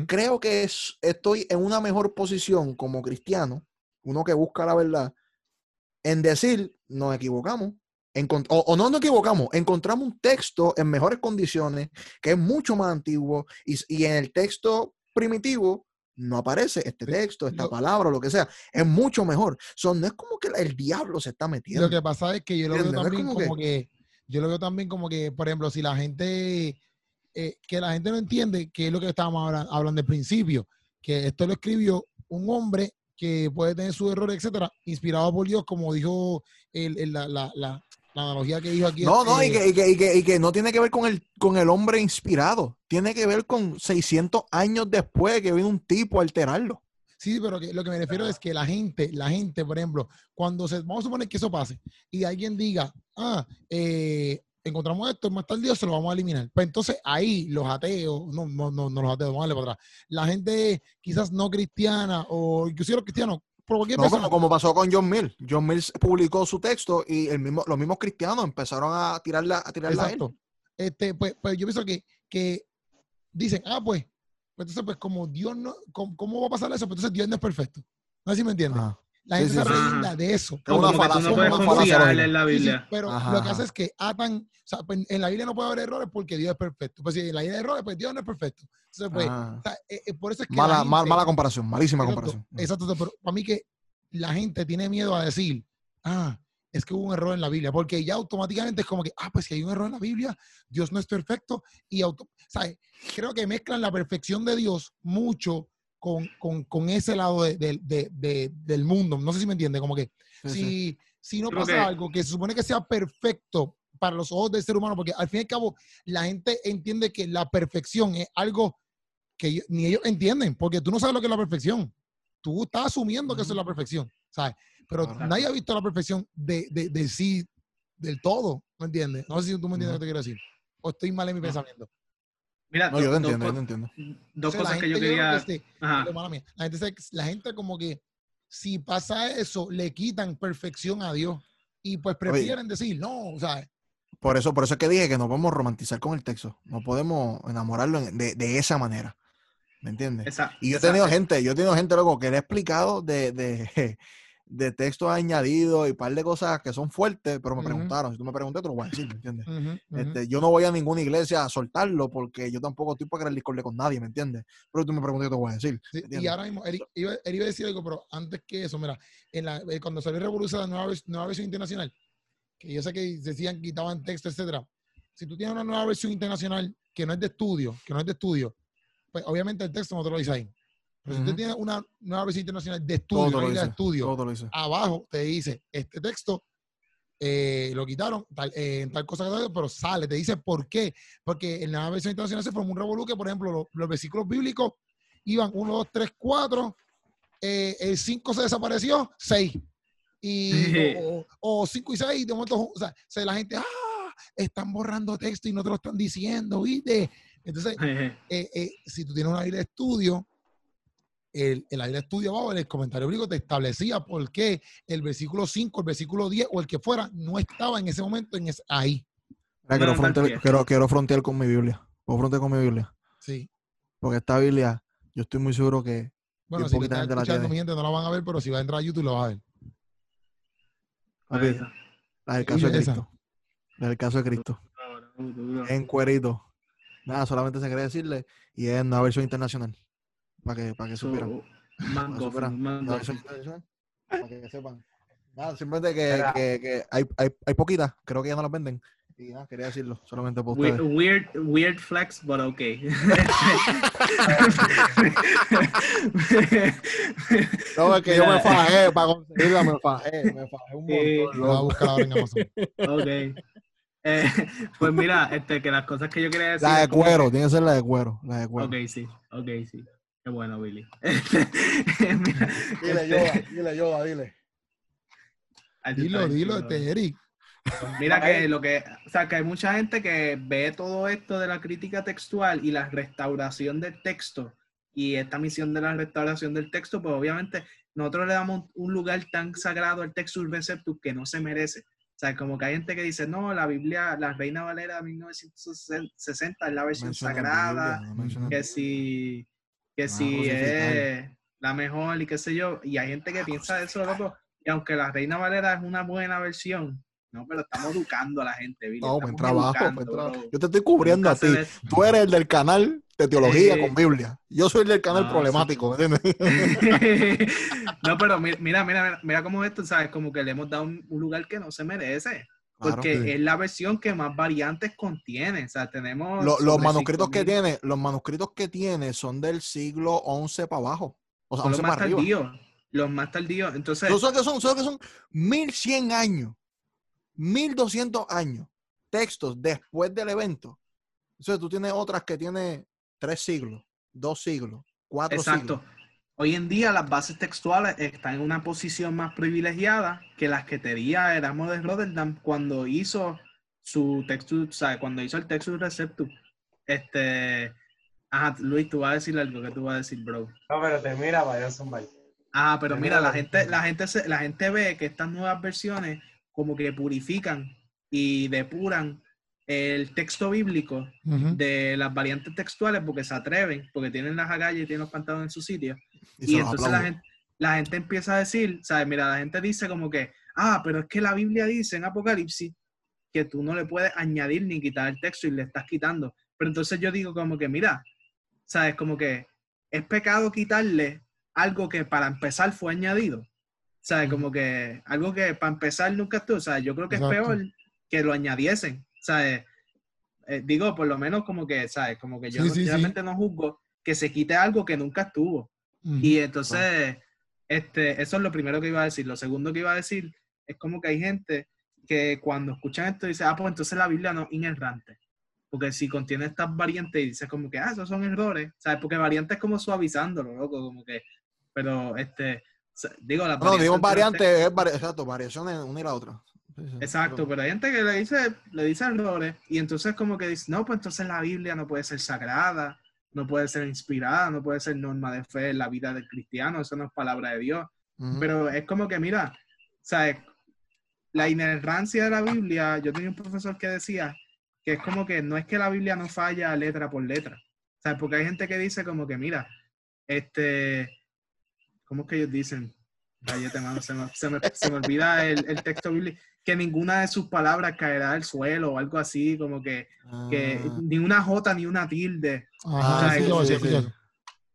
Creo que es, estoy en una mejor posición como cristiano, uno que busca la verdad, en decir nos equivocamos, encont- o, o no nos equivocamos, encontramos un texto en mejores condiciones, que es mucho más antiguo, y, y en el texto primitivo no aparece este texto, esta palabra, lo que sea. Es mucho mejor. So, no es como que el diablo se está metiendo. Lo que pasa es que yo lo veo ¿Entiendes? No es también como como que, yo lo veo también como que, por ejemplo, si la gente, eh, que la gente no entiende que es lo que estábamos habla- hablando al principio, que esto lo escribió un hombre que puede tener sus errores, etcétera, inspirado por Dios, como dijo el- el- la, la- la- la analogía que dijo aquí. No, no, y que, y, que, y, que, y que no tiene que ver con el, con el hombre inspirado. Tiene que ver con 600 años después que vino un tipo a alterarlo. Sí, pero que, lo que me refiero es que la gente, la gente, por ejemplo, cuando se, vamos a suponer que eso pase y alguien diga, ah, eh, encontramos esto, más tarde Dios se lo vamos a eliminar. Pues entonces ahí los ateos, no, no, no, no los ateos, vamos a darle para atrás. La gente quizás no cristiana o inclusive los cristianos, por cualquier No, persona. como, como pasó con John Mill. John Mill publicó su texto y el mismo, los mismos cristianos empezaron a tirarla, a tirarla a él. Exacto. Este, pues, pues yo pienso que, que dicen, ah, pues, pues entonces, pues como Dios no, ¿cómo, cómo va a pasar eso? Pues entonces Dios no es perfecto. No sé si me entiendes. La gente se relinda de eso. Es una falacia, no puedes confiar en la Biblia. pero Ajá, lo que hace es que atan, o sea, pues, en la Biblia no puede haber errores porque Dios es perfecto. Pues si en la Biblia hay errores, pues Dios no es perfecto. Entonces, pues, Ajá. o sea, eh, eh, por eso es que Mala, la mal- gente- mala comparación, malísima exacto, comparación. Exacto, pero para mí que la gente tiene miedo a decir, ah, es que hubo un error en la Biblia, porque ya automáticamente es como que, ah, pues si hay un error en la Biblia, Dios no es perfecto y auto, ¿sabes? Creo que mezclan la perfección de Dios mucho con, con, con ese lado de- de- de- de- del mundo. No sé si me entiende, como que Sí, sí. si, si no Creo pasa que- algo que se supone que sea perfecto para los ojos del ser humano, porque al fin y al cabo la gente entiende que la perfección es algo que ni ellos entienden, porque tú no sabes lo que es la perfección. Tú estás asumiendo que eso es la perfección, ¿sabes? Pero Claro. nadie ha visto la perfección de, de, de sí, del todo, ¿me entiendes? No sé si tú me entiendes lo que te quiero decir. O estoy mal en mi pensamiento. Mira, No, yo te entiendo, yo te entiendo. dos O sea, la cosas que yo quería. este- la gente, se- la gente como que si pasa eso, le quitan perfección a Dios. Y pues prefieren decir, no, o sea, Por eso, por eso es que dije que no podemos romantizar con el texto. No podemos enamorarlo en- de, de esa manera. ¿Me entiendes? Esa- Y yo he tenido gente, yo he tenido gente loco que le he explicado de, de, de textos añadidos y un par de cosas que son fuertes, pero me preguntaron. Si tú me preguntas, te lo voy a decir, ¿me entiendes? Este, yo no voy a ninguna iglesia a soltarlo porque yo tampoco estoy para discordia con nadie, ¿me entiendes? Pero tú me preguntas, yo te voy a decir. Sí, ¿me y ahora mismo, Eric iba, a decir algo, pero antes que eso, mira, en la, eh, cuando salió Revolución, la nueva, nueva versión internacional, que yo sé que decían, quitaban texto, etcétera. Si tú tienes una nueva versión internacional que no es de estudio, que no es de estudio, pues obviamente el texto no te lo dice ahí. Pero si Ujú. tú tienes una nueva versión internacional de Todo estudio, lo Biblia de estudio, Todo abajo te dice, este texto eh, lo quitaron, tal, eh, en tal cosa, pero sale, te dice por qué. Porque en la versión internacional se formó un revolú que, por ejemplo, lo- los versículos bíblicos iban 1, 2, 3, 4, eh, el 5 se desapareció, 6. Y, o, o 5 y 6, de momento, o sea, se- la gente, ah, están borrando texto y no te lo están diciendo, ¿viste? Entonces, eh, eh, si tú tienes una Biblia de estudio, el, el de estudio abajo, en el comentario bíblico te establecía por qué el versículo 5, el versículo 10 o el que fuera no estaba en ese momento en ese- ahí. Mira, quiero, frontear, no, quiero, quiero frontear con mi Biblia. Puedo frontear con mi Biblia. Sí. Porque esta Biblia, yo estoy muy seguro que Bueno, si están escuchando, mi gente no la van a ver, pero si va a entrar a YouTube lo va a ver. papi, la del caso de. Cristo. La del caso de Cristo. En cuerito. Nada, solamente se quería decirle. Y es una versión internacional. Para que, para que So, supieran. Man Para que supieran. Man. Para sepan. Nada, simplemente que, que, que hay, hay, hay poquitas. Creo que ya no las venden. Y nada, quería decirlo. Solamente por ustedes. Weird, weird flex, but okay. No, es que yo me fajé para conseguirla. Me fajé. Me fajé un montón. Lo va a buscar ahora en Amazon. ok. Eh, pues mira, este, que las cosas que yo quería decir. La de como cuero. que- Tiene que ser la de cuero. La de cuero. Ok, sí, ok, sí. Qué bueno, Billy. Mira, Dile, este, Yoda. Dile, Yoda. Dile. ay, Dilo, dilo, este Eric. Mira que lo que, o sea, que hay mucha gente que ve todo esto de la crítica textual y la restauración del texto y esta misión de la restauración del texto, pues obviamente nosotros le damos un lugar tan sagrado al textus receptus que no se merece. O sea, como que hay gente que dice, no, la Biblia, la Reina Valera de 1960 es la versión sagrada, Biblia, no menciona que si, que Ah, si es la mejor y qué sé yo. Y hay gente que piensa eso, loco. Y aunque la Reina Valera es una buena versión, No, pero estamos educando a la gente, Billy. No, buen trabajo, educando, buen trabajo. Yo te estoy cubriendo a ti. ve- Tú eres el del canal de teología Sí. con Biblia. Yo soy el del canal No, problemático, ¿me entiendes? no, pero mi- mira, mira, mira, mira cómo esto, ¿sabes? Como que le hemos dado un, un lugar que no se merece. Claro. Porque sí. es la versión que más variantes contiene. O sea, tenemos. Lo- los manuscritos que 5.000 tiene, los manuscritos que tiene son del siglo XI para abajo. O sea, Son los 11 más para arriba. tardíos. Los más tardíos. Entonces, ¿Tú sabes que son? ¿Sabes que son? 1100 años. 1200 años. Textos después del evento. Entonces tú tienes otras que tienen tres siglos, dos siglos, cuatro exacto. siglos. Hoy en día las bases textuales están en una posición más privilegiada que las que tenía Erasmo de Rotterdam cuando hizo su texto, o sea, cuando hizo el Textus Receptus. Este, ajá, Luis, tú vas a decir algo que tú vas a decir, bro. No, pero te mira, vaya zumbar. Ah, pero Mira mira, la gente, la gente, se- la gente ve que estas nuevas versiones como que purifican y depuran el texto bíblico de las variantes textuales porque se atreven, porque tienen las agallas y tienen los pantalones en su sitio. Y, entonces la gente, la gente empieza a decir, ¿sabes? Mira, la gente dice como que, ah, pero es que la Biblia dice en Apocalipsis que tú no le puedes añadir ni quitar el texto y le estás quitando. Pero entonces yo digo como que, mira, ¿sabes? Como que es pecado quitarle algo que para empezar fue añadido. ¿Sabes? Como que algo que para empezar nunca estuvo. O sea, yo creo que Exacto. es peor que lo añadiesen. ¿Sabes? Eh, digo, por lo menos como que, ¿sabes? Como que yo Sí, no- sí, sí. realmente no juzgo que se quite algo que nunca estuvo. Y entonces, este, eso es lo primero que iba a decir. Lo segundo que iba a decir es como que hay gente que cuando escuchan esto dice, ah, pues entonces la Biblia no es inerrante. Porque si contiene estas variantes y dice como que, ah, esos son errores, ¿sabes? Porque variantes es como suavizándolo, loco, como que, pero, este, digo, las No, digamos variantes- variantes, es vari- exacto, variaciones una y la otra. Sí, sí. Exacto, pero hay gente que le dice, le dice errores y entonces como que dice, no, pues entonces la Biblia no puede ser sagrada, no puede ser inspirada, no puede ser norma de fe en la vida del cristiano, eso no es palabra de Dios. Pero es como que, mira, ¿sabes? La inerrancia de la Biblia, yo tenía un profesor que decía que es como que no es que la Biblia no falla letra por letra, ¿sabes? Porque hay gente que dice como que, mira, este, ¿cómo es que ellos dicen? Mano, se me, se me- se me olvida el, el texto bíblico, que ninguna de sus palabras caerá al suelo o algo así, como que, que Ah, ni una jota ni una tilde. Ah, sí, sí, sí, sí, sí. sí.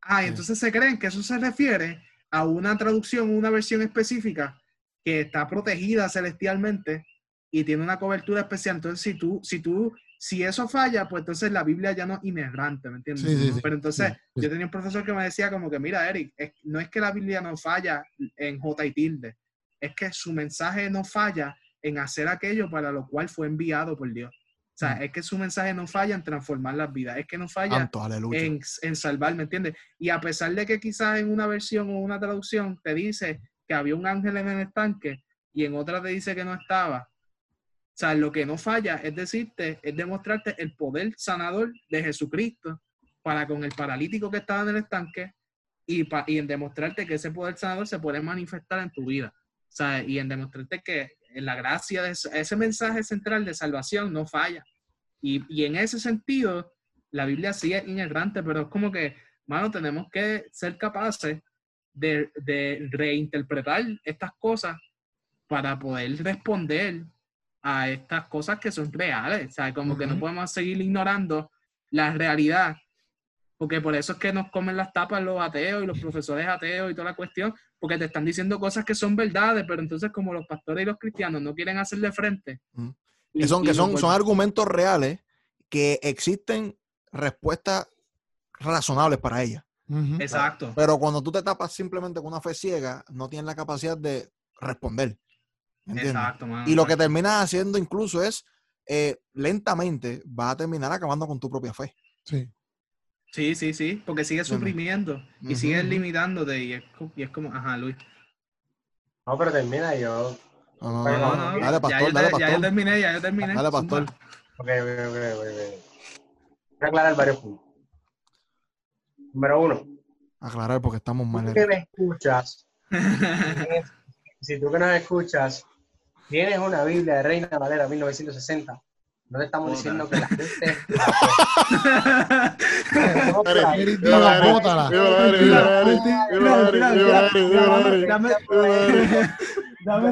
Ah, y entonces se creen que eso se refiere a una traducción, una versión específica que está protegida celestialmente y tiene una cobertura especial. Entonces, si tú, si tú, si eso falla, pues entonces la Biblia ya no es inerrante, ¿me entiendes? Sí, sí, sí. Pero entonces, yo tenía un profesor que me decía como que, mira, Eric, es- no es que la Biblia no falla en J y tilde, es que su mensaje no falla en hacer aquello para lo cual fue enviado por Dios. O sea, Mm. es que su mensaje no falla en transformar las vidas, es que no falla Santo, en, en salvar, ¿me entiendes? Y a pesar de que quizás en una versión o una traducción te dice que había un ángel en el estanque y en otra te dice que no estaba, o sea, lo que no falla es decirte, es demostrarte el poder sanador de Jesucristo para con el paralítico que estaba en el estanque y, pa- y en demostrarte que ese poder sanador se puede manifestar en tu vida. O sea, y en demostrarte que la gracia de ese mensaje central de salvación no falla. Y, y en ese sentido, la Biblia sí es inerrante, pero es como que, mano, tenemos que ser capaces de, de reinterpretar estas cosas para poder responder a estas cosas que son reales. O sea, como que no podemos seguir ignorando la realidad, porque por eso es que nos comen las tapas los ateos y los profesores ateos y toda la cuestión, porque te están diciendo cosas que son verdades, pero entonces como los pastores y los cristianos no quieren hacerle frente. Y- Que son, y que son, son argumentos reales que existen respuestas razonables para ellas. Exacto. Pero cuando tú te tapas simplemente con una fe ciega, no tienes la capacidad de responder. Exacto, mano, Y lo que terminas haciendo incluso es, eh, lentamente, vas a terminar acabando con tu propia fe. Sí. Sí, sí, sí, porque sigues Entiendo. suprimiendo y Ujú, sigues limitándote y es, co- y es como, ajá, Luis. No, pero termina yo. No, no, Pero no, No, no, Dale, ya, pastor, yo, dale, te- ya yo pastor. terminé, ya yo terminé. Dale, pastor. Ok, ok, ok, ok, ok. Voy a aclarar varios puntos. Número uno, Aclarar porque estamos mal. tú que me escuchas, tienes- si tú que nos escuchas, tienes una Biblia de Reina Valera 1960, no te estamos Bótala. diciendo que la gente... Dame-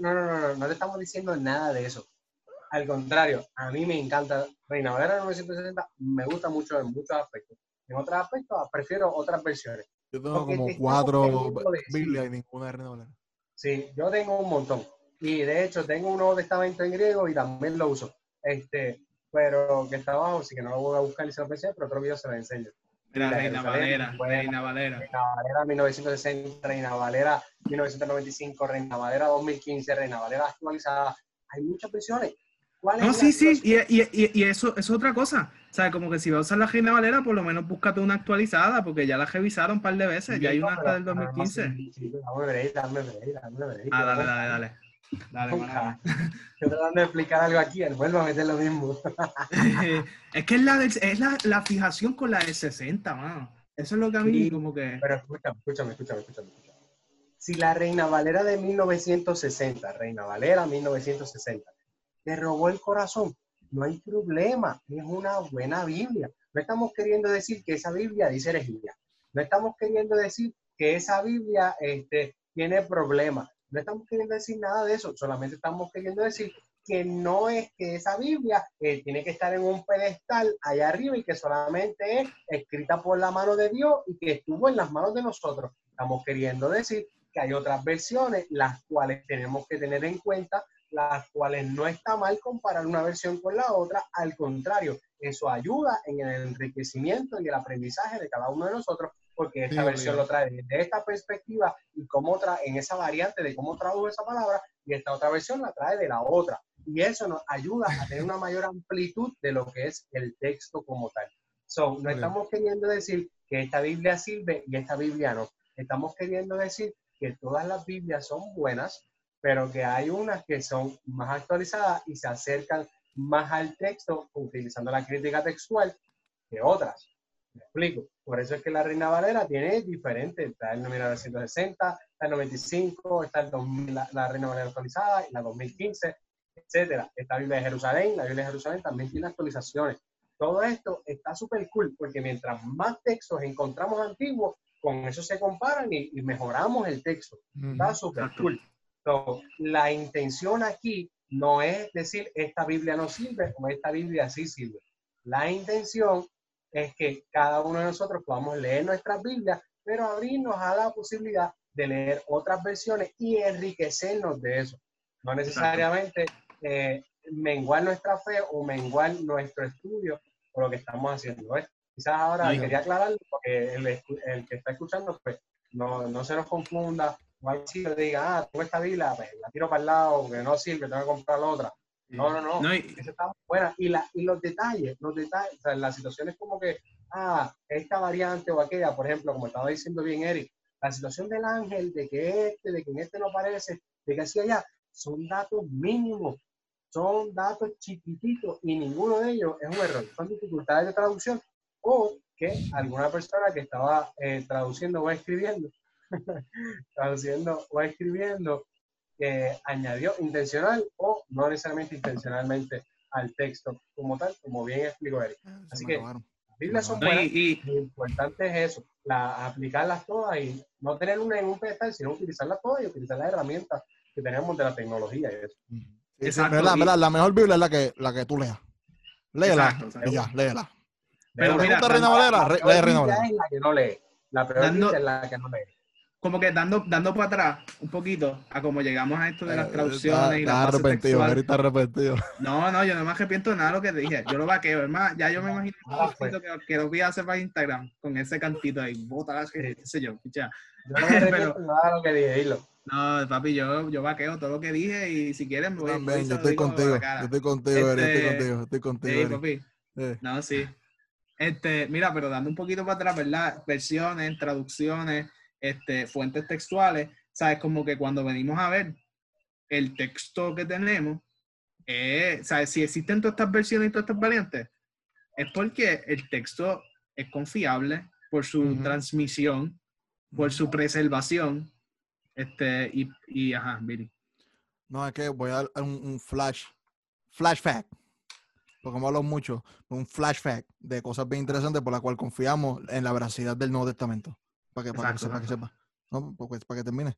no, no, no, no, no le estamos diciendo nada de eso. Al contrario, a mí me encanta Reina Valera 960, me gusta mucho en muchos aspectos. En otros aspectos prefiero otras versiones. Yo tengo como cuatro Biblias y ninguna de Reina Valera. Sí, yo tengo un montón. Y de hecho tengo un Nuevo Testamento en griego y también lo uso. Este, pero que está abajo, así que no lo voy a buscar y se lo pensé, pero otro video se lo enseño. Reina Valera. Reina Valera. Reina Valera 1960, Reina Valera 1995, Reina Valera 2015, Reina Valera actualizada. Hay muchas versiones. ¿Cuál es No, sí, sí, y, y, y, eso, es otra cosa. O sea, como que si vas a usar la Reina Valera, por lo menos búscate una actualizada, porque ya la revisaron un par de veces, ya hay una hasta del 2015. Dame break, dame break, dame break. Ah, dale, dale, dale. Dale, mano. Estoy tratando de explicar algo aquí, él vuelve a meter lo mismo. es que es, la, es la, la fijación con la del 60, mano. Eso es lo que a mí Sí, como que... Pero escúchame, escúchame, escúchame, escúchame. escúchame. Si la Reina Valera de 1960, Reina Valera 1960, te robó el corazón, no hay problema, es una buena Biblia. No estamos queriendo decir que esa Biblia dice herejía. No estamos queriendo decir que esa Biblia este, tiene problemas. No estamos queriendo decir nada de eso. Solamente estamos queriendo decir que no es que esa Biblia eh, tiene que estar en un pedestal allá arriba y que solamente es escrita por la mano de Dios y que estuvo en las manos de nosotros. Estamos queriendo decir que hay otras versiones, las cuales tenemos que tener en cuenta, las cuales no está mal comparar una versión con la otra, al contrario, eso ayuda en el enriquecimiento y el aprendizaje de cada uno de nosotros, porque esta Sí, versión lo trae desde esta perspectiva y cómo tra en esa variante de cómo tradujo esa palabra, y esta otra versión la trae de la otra. Y eso nos ayuda a tener una mayor amplitud de lo que es el texto como tal. So, no bien. estamos queriendo decir que esta Biblia sirve y esta Biblia no. Estamos queriendo decir que todas las Biblias son buenas, pero que hay unas que son más actualizadas y se acercan más al texto utilizando la crítica textual que otras. Me explico. Por eso es que la Reina Valera tiene diferentes. Está el 1960, está el 95, está el 2000, la, la Reina Valera actualizada, y la 2015, etcétera. Esta Biblia de Jerusalén, la Biblia de Jerusalén también tiene actualizaciones. Todo esto está súper cool porque mientras más textos encontramos antiguos, con eso se comparan y, y mejoramos el texto. Está súper cool. So, la intención aquí no es decir esta Biblia no sirve o esta Biblia sí sirve. La intención es que cada uno de nosotros podamos leer nuestras Biblias, pero abrirnos a la posibilidad de leer otras versiones y enriquecernos de eso. No necesariamente eh, menguar nuestra fe o menguar nuestro estudio por lo que estamos haciendo. ¿ves? Quizás ahora Ay, quería aclararlo porque el, el que está escuchando pues no, no se nos confunda o algo así, le diga, ah, tengo esta Biblia, pues, la tiro para el lado porque no sirve, tengo que comprar la otra. No, no, no. No, y- buena. Y, la, y los detalles, los detalles, o sea, las situaciones como que, ah, esta variante o aquella, por ejemplo, como estaba diciendo bien Eric, la situación del ángel, de que este, de que en este no parece, de que así allá, son datos mínimos, son datos chiquititos y ninguno de ellos es un error, son dificultades de traducción o que alguna persona que estaba eh, traduciendo o escribiendo, traduciendo o escribiendo, que añadió intencional o no necesariamente intencionalmente al texto como tal, como bien explicó Eric. Ah, Así que-. Las Biblias son buenas, y- y, lo importante es eso, la, aplicarlas todas y no tener una en un pedestal, sino utilizarlas todas y utilizar las herramientas que tenemos de la tecnología y eso. Sí, verdad, y- verdad, la mejor Biblia es la que, la que tú leas. Léela. Exacto. Y ya, léela. Pero De mira, Reina Valera? la Valera. es la que no lee. La peor Dando- Biblia es la que no lee. Como que dando, dando para atrás un poquito a como llegamos a esto de las Eh, traducciones está- y bases arrepentido. Eric está arrepentido. No, no, yo no me arrepiento de nada de lo que dije. Yo lo vaqueo, es más, ya yo me imagino Ah, pues. que, que lo vi hacer para Instagram con ese cantito ahí, bota, qué sé yo, picha. Yo no me arrepiento nada de lo que dije, dilo. No, papi, yo, yo vaqueo todo lo que dije y si quieren me voy, voy También, se yo lo estoy a contigo. la. Yo estoy contigo, Eric, estoy Este, contigo, estoy contigo, Sí, papi. Eh, No, sí. Este, mira, pero dando un poquito para atrás, ¿verdad? Versiones, traducciones, este, fuentes textuales, ¿sabes? Como que cuando venimos a ver el texto que tenemos, eh, ¿sabes? Si existen todas estas versiones y todas estas variantes, es porque el texto es confiable por su Ujú. transmisión, por su preservación, este, y, y ajá, Billy. No, es que voy a dar un, un flash, flash fact, porque me hablo mucho, un flash fact de cosas bien interesantes por la cual confiamos en la veracidad del Nuevo Testamento. Para que, para que sepa, que sepa. No, pues, para que termine.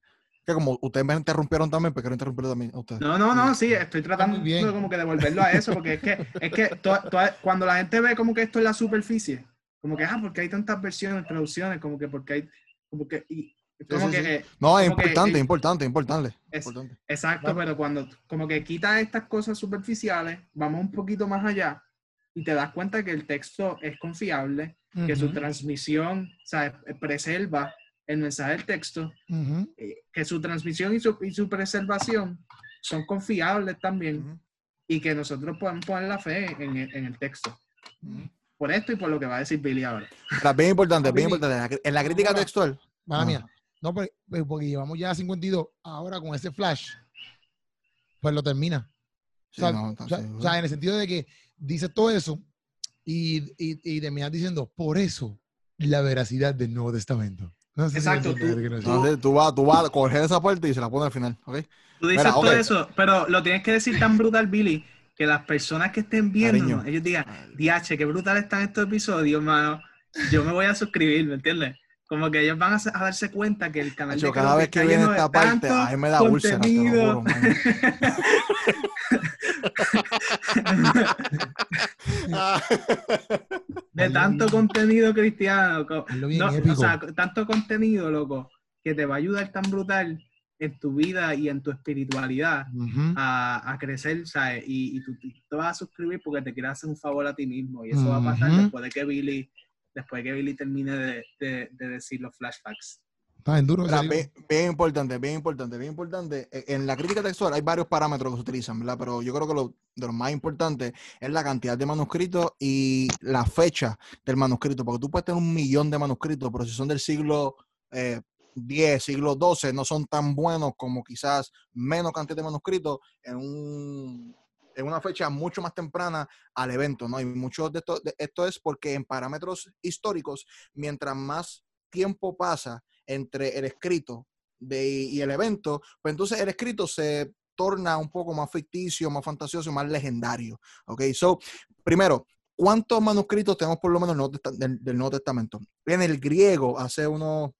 Que como ustedes me interrumpieron también, pues quiero interrumpirlo también a ustedes. No, no, no, sí, estoy tratando bien. de como que devolverlo a eso, porque es que, es que to- to- cuando la gente ve como que esto es la superficie, como que, ah, porque hay tantas versiones, traducciones, como que porque hay, como que, y, como sí, que, sí. eh, No, es como que importante, el- importante, importante, Es- importante. Exacto, Claro. pero cuando como que quitas estas cosas superficiales, vamos un poquito más allá y te das cuenta que el texto es confiable, que su transmisión o sea, preserva el mensaje del texto, eh, que su transmisión y su, y su preservación son confiables también y que nosotros podemos poner la fe en el, en el texto. Por esto y por lo que va a decir Billy ahora. Mira, bien importante, Ah, bien importante. En la crítica Ahora- textual. Mala Ajá. mía. No, pero, pero porque llevamos ya 52. Ahora con ese flash, pues lo termina. Sí, o, sea, no, o sea- sí, o sea, en el sentido de que dices todo eso y, y, y terminas diciendo, por eso, la veracidad del Nuevo Testamento. No sé Exacto, tú- vas, tú vas a coger esa parte y se la pones al final, ¿ok? Tú dices Mira, todo ok. eso, pero lo tienes que decir tan brutal, Billy, que las personas que estén viendo, ellos digan, DH, qué brutal están estos episodios, mano. Yo me voy a suscribir, ¿me entiendes? Como que ellos van a, a darse cuenta que el canal Yo, de cada vez que viene esta parte, a mí me da úlcera, te lo contenido. juro, man. de tanto contenido cristiano. no, o sea, tanto contenido, loco, que te va a ayudar tan brutal en tu vida y en tu espiritualidad Ujú. a, a crecer, ¿sabes? Y, y tú, tú te vas a suscribir porque te quieres hacer un favor a ti mismo. Y eso va a pasar después de que Billy, después de que Billy termine de, de- de decir los flashbacks. Está en duro. Bien, bien importante, bien importante, bien importante. E- En la crítica textual hay varios parámetros que se utilizan, ¿verdad? Pero yo creo que lo, de los más importantes es la cantidad de manuscritos y la fecha del manuscrito. Porque tú puedes tener un millón de manuscritos, pero si son del siglo eh, 10, siglo 12, no son tan buenos como quizás menos cantidad de manuscritos en un en una fecha mucho más temprana al evento, ¿no? Y mucho de esto, de- esto es porque en parámetros históricos, mientras más tiempo pasa entre el escrito de, y el evento, pues entonces el escrito se torna un poco más ficticio, más fantasioso, más legendario. ¿Ok? So, primero, ¿cuántos manuscritos tenemos por lo menos del del, Nuevo Testamento? En el griego, hace unos,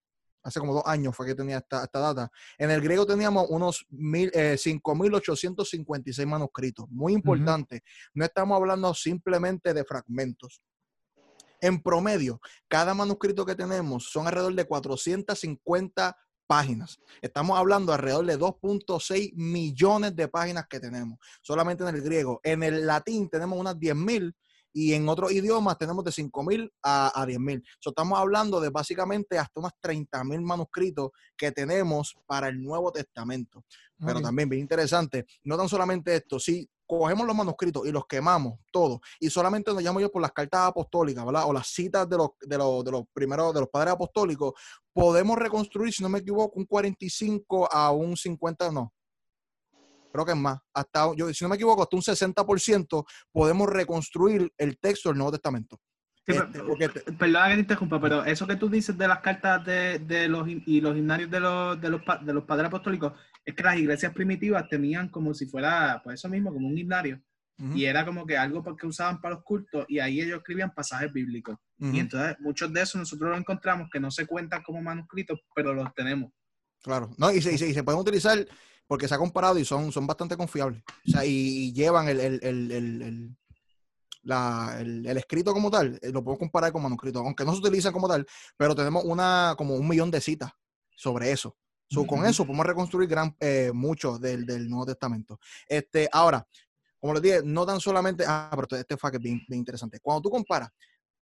hace como dos años fue que tenía esta, esta data, en el griego teníamos unos mil, eh, 5.856 manuscritos. Muy importante. No estamos hablando simplemente de fragmentos. En promedio, cada manuscrito que tenemos son alrededor de 450 páginas. Estamos hablando alrededor de 2.6 millones de páginas que tenemos, solamente en el griego. En el latín tenemos unas 10.000 y en otros idiomas tenemos de 5.000 a, a 10.000. So, estamos hablando de básicamente hasta unas 30.000 manuscritos que tenemos para el Nuevo Testamento. Pero también bien interesante, no tan solamente esto, si cogemos los manuscritos y los quemamos todos y solamente nos llamo yo por las cartas apostólicas, ¿verdad? O las citas de los, de los, de los primeros, de los padres apostólicos, podemos reconstruir, si no me equivoco, un 45 a un 50, no. Creo que es más. Hasta, yo, si no me equivoco, hasta un 60% podemos reconstruir el texto del Nuevo Testamento. Sí, Este, pero- porque te- Perdona que te interrumpa, pero eso que tú dices de las cartas de, de los y los himnarios de los, de, los, de los padres apostólicos, es que las iglesias primitivas tenían como si fuera, pues eso mismo, como un himnario. Y era como que algo que usaban para los cultos y ahí ellos escribían pasajes bíblicos. Y entonces muchos de esos nosotros los encontramos que no se cuentan como manuscritos, pero los tenemos. Claro, no, y se, y se- y se pueden utilizar porque se ha comparado y son, son bastante confiables. O sea, y, y llevan el, el, el, el- el- la- el- el escrito como tal, eh, lo podemos comparar con manuscrito, aunque no se utilizan como tal, pero tenemos una como un millón de citas sobre eso. So, Con eso podemos reconstruir gran, eh, mucho del, del Nuevo Testamento. Este, ahora, como les dije, no tan solamente, ah, pero este- este fact es bien, bien interesante. Cuando tú comparas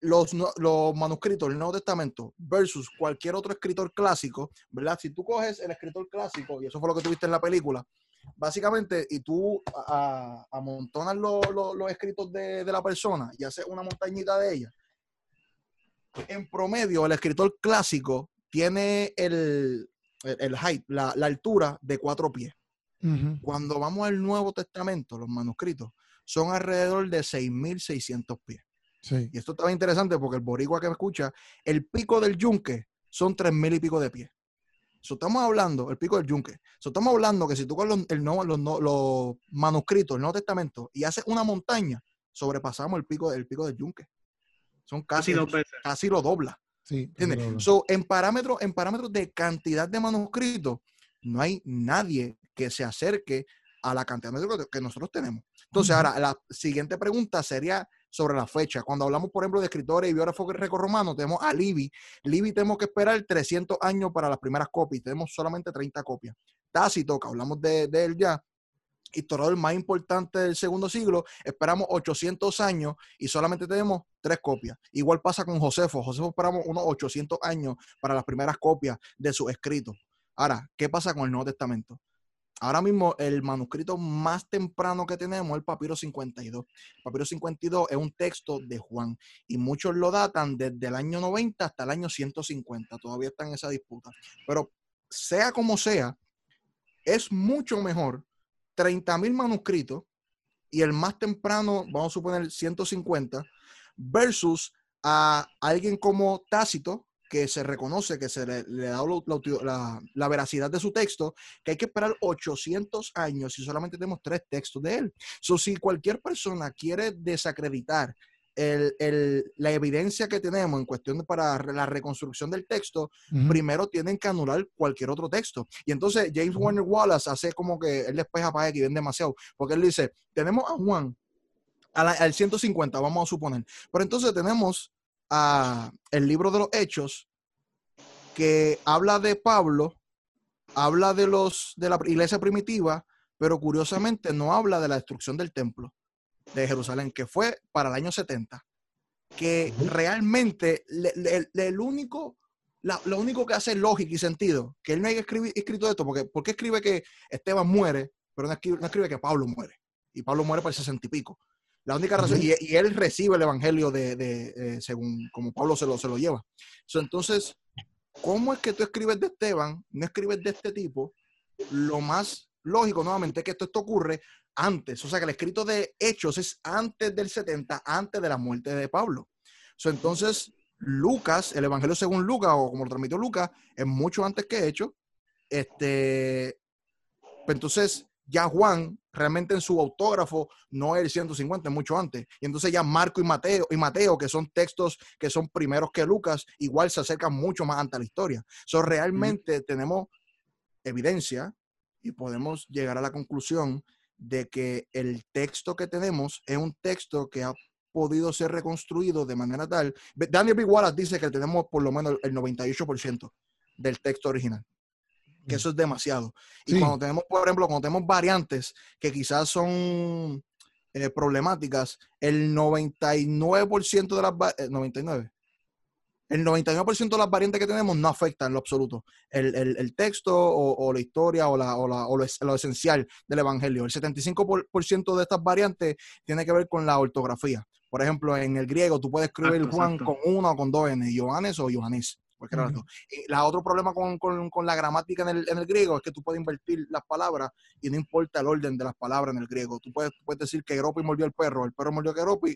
los, los manuscritos del Nuevo Testamento versus cualquier otro escritor clásico, ¿verdad? Si tú coges el escritor clásico, y eso fue lo que tuviste en la película, básicamente, y tú a- a- amontonas lo- lo- los escritos de, de la persona y haces una montañita de ella, en promedio, el escritor clásico tiene el, el, el height, la, la altura de cuatro pies. Cuando vamos al Nuevo Testamento, los manuscritos son alrededor de 6.600 pies. Sí. Y esto está bien interesante porque el boricua que me escucha, el pico del yunque son tres mil y pico de pies. So, estamos hablando, el pico del yunque. So, estamos hablando que si tú coges los, el los, no- los manuscritos del Nuevo Testamento y haces una montaña, sobrepasamos el pico, el pico del yunque. Son casi, Casi dos veces. casi lo dobla. Sí, ¿Entiendes? claro. So, en parámetros en parámetros de cantidad de manuscritos, no hay nadie que se acerque a la cantidad de manuscritos que nosotros tenemos. Entonces, ahora, la siguiente pregunta sería sobre la fecha. Cuando hablamos, por ejemplo, de escritores y biógrafos grecorromanos, tenemos a Livy. Livy tenemos que esperar 300 años para las primeras copias. Tenemos solamente 30 copias. Tácito, que hablamos de, de él ya, historiador más importante del segundo siglo, esperamos 800 años y solamente tenemos tres copias. Igual pasa con Josefo. Josefo esperamos unos 800 años para las primeras copias de sus escritos. Ahora, ¿qué pasa con el Nuevo Testamento? Ahora mismo el manuscrito más temprano que tenemos es el papiro 52. El papiro 52 es un texto de Juan y muchos lo datan desde el año 90 hasta el año 150. Todavía está en esa disputa. Pero sea como sea, es mucho mejor 30.000 manuscritos y el más temprano, vamos a suponer 150, versus a alguien como Tácito, que se reconoce, que se le, le da la, la- veracidad de su texto, que hay que esperar 800 años y solamente tenemos tres textos de él. So, si cualquier persona quiere desacreditar el- el- la evidencia que tenemos en cuestión de para la reconstrucción del texto, primero tienen que anular cualquier otro texto. Y entonces James. Warner Wallace hace como que él despeja para que ven demasiado, porque él dice, tenemos a Juan a la- al 150, vamos a suponer, pero entonces tenemos a el libro de los Hechos que habla de Pablo, habla de los de la iglesia primitiva, pero curiosamente no habla de la destrucción del templo de Jerusalén, que fue para el año 70. Que realmente le- le- le- el único, la- lo único que hace lógica y sentido, que él no haya escribi- escrito esto, porque ¿por qué escribe que Esteban muere, pero no escribe, no escribe que Pablo muere? Y Pablo muere para el sesenta y pico. La única razón, y él recibe el evangelio de, de, eh, según como Pablo se lo, se lo lleva. So, entonces, ¿cómo es que tú escribes de Esteban, no escribes de este tipo? Lo más lógico, nuevamente, es que esto, esto ocurre antes. O sea, que el escrito de Hechos es antes del 70, antes de la muerte de Pablo. So, entonces, Lucas, el Evangelio según Lucas, o como lo transmitió Lucas, es mucho antes que Hechos. Este, pues entonces, ya Juan, realmente en su autógrafo, no es el 150, es mucho antes. Y entonces ya Marco y Mateo, y Mateo, que son textos que son primeros que Lucas, igual se acercan mucho más ante la historia. So, realmente tenemos evidencia y podemos llegar a la conclusión de que el texto que tenemos es un texto que ha podido ser reconstruido de manera tal. Daniel B. Wallace dice que tenemos por lo menos el 98% del texto original. Que eso es demasiado. Y Sí. cuando tenemos, por ejemplo, cuando tenemos variantes que quizás son eh, problemáticas, el 99% de las... eh, 99. El 99% de las variantes que tenemos no afecta en lo absoluto el, el- el texto o, o la historia o, la, o, la- o lo, es- lo esencial del Evangelio. El 75% por- por ciento de estas variantes tiene que ver con la ortografía. Por ejemplo, en el griego tú puedes escribir Exacto, Juan exacto. con una o con dos N, Johannes o Johannes. la otro problema con, con- con la gramática en el, en el griego es que tú puedes invertir las palabras y no importa el orden de las palabras en el griego. Tú puedes, puedes decir que Geropi mordió al perro, el perro mordió a no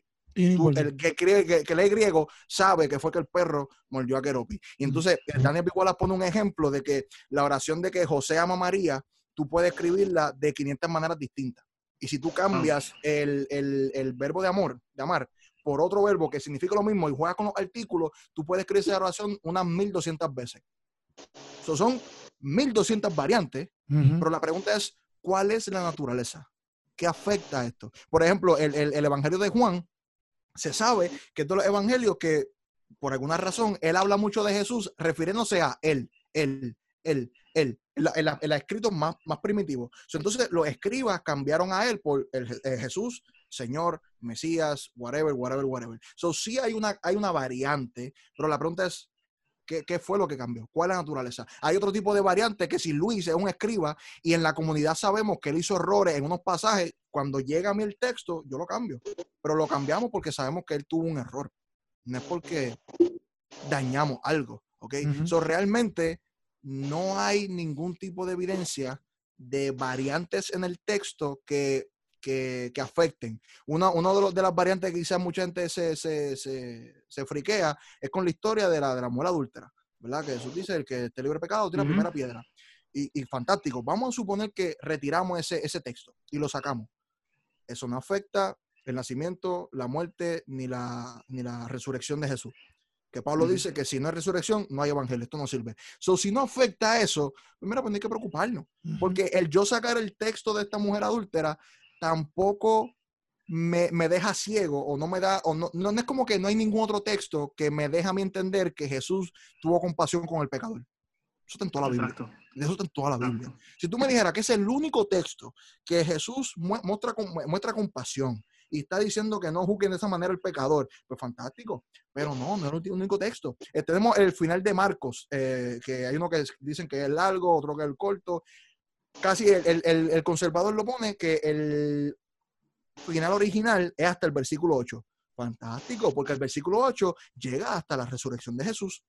tú- el que, cree, que, que lee griego sabe que fue que el perro mordió a Keropi. Y entonces eh, Daniel Bigualas pone un ejemplo de que la oración de que José ama a María, tú puedes escribirla de 500 maneras distintas. Y si tú cambias el, el- el verbo de amor, de amar, por otro verbo que significa lo mismo y juegas con los artículos, tú puedes escribir esa oración unas 1200 veces. So, son 1200 variantes pero la pregunta es, ¿cuál es la naturaleza? ¿Qué afecta a esto? Por ejemplo, el, el- el Evangelio de Juan, se sabe que todos los evangelios que, por alguna razón, él habla mucho de Jesús refiriéndose a él, él, él, él, los escritos más, más primitivos. So, Entonces, los escribas cambiaron a él por el, eh, Jesús, Señor, Mesías, whatever, whatever, whatever. So, sí hay una, hay una variante, pero la pregunta es, ¿Qué, qué fue lo que cambió? ¿Cuál es la naturaleza? Hay otro tipo de variante que si Luis es un escriba y en la comunidad sabemos que él hizo errores en unos pasajes, cuando llega a mí el texto, yo lo cambio. Pero lo cambiamos porque sabemos que él tuvo un error. No es porque dañamos algo, ¿ok? So, realmente no hay ningún tipo de evidencia de variantes en el texto que, que, que afecten. Una, uno de, los, de las variantes que quizás mucha gente se, se, se, se friquea es con la historia de la, de la mujer adúltera, ¿verdad? Que Jesús dice, el que esté libre de pecado tiene la Ujú. primera piedra. Y, y fantástico. Vamos a suponer que retiramos ese, ese texto y lo sacamos. Eso no afecta el nacimiento, la muerte ni la, ni la resurrección de Jesús. Que Pablo Ujú. dice que si no hay resurrección, no hay evangelio, esto no sirve. So, si no afecta a eso, pues mira, pues no hay que preocuparnos. Porque el yo sacar el texto de esta mujer adúltera tampoco me, me deja ciego o no me da, o no, no es como que no hay ningún otro texto que me deja a mí entender que Jesús tuvo compasión con el pecador. Eso está en toda la Biblia. Exacto. Eso está en toda la Biblia. exacto. Si tú me dijeras que es el único texto que Jesús mu- muestra, muestra compasión y está diciendo que no juzguen de esa manera el pecador, pues fantástico. Pero no, no es el único texto. Eh, tenemos el final de Marcos, eh, que hay uno que dicen que es largo, otro que es el corto. Casi el, el- conservador lo pone que el final original es hasta el versículo 8. Fantástico, porque el versículo 8 llega hasta la resurrección de Jesús.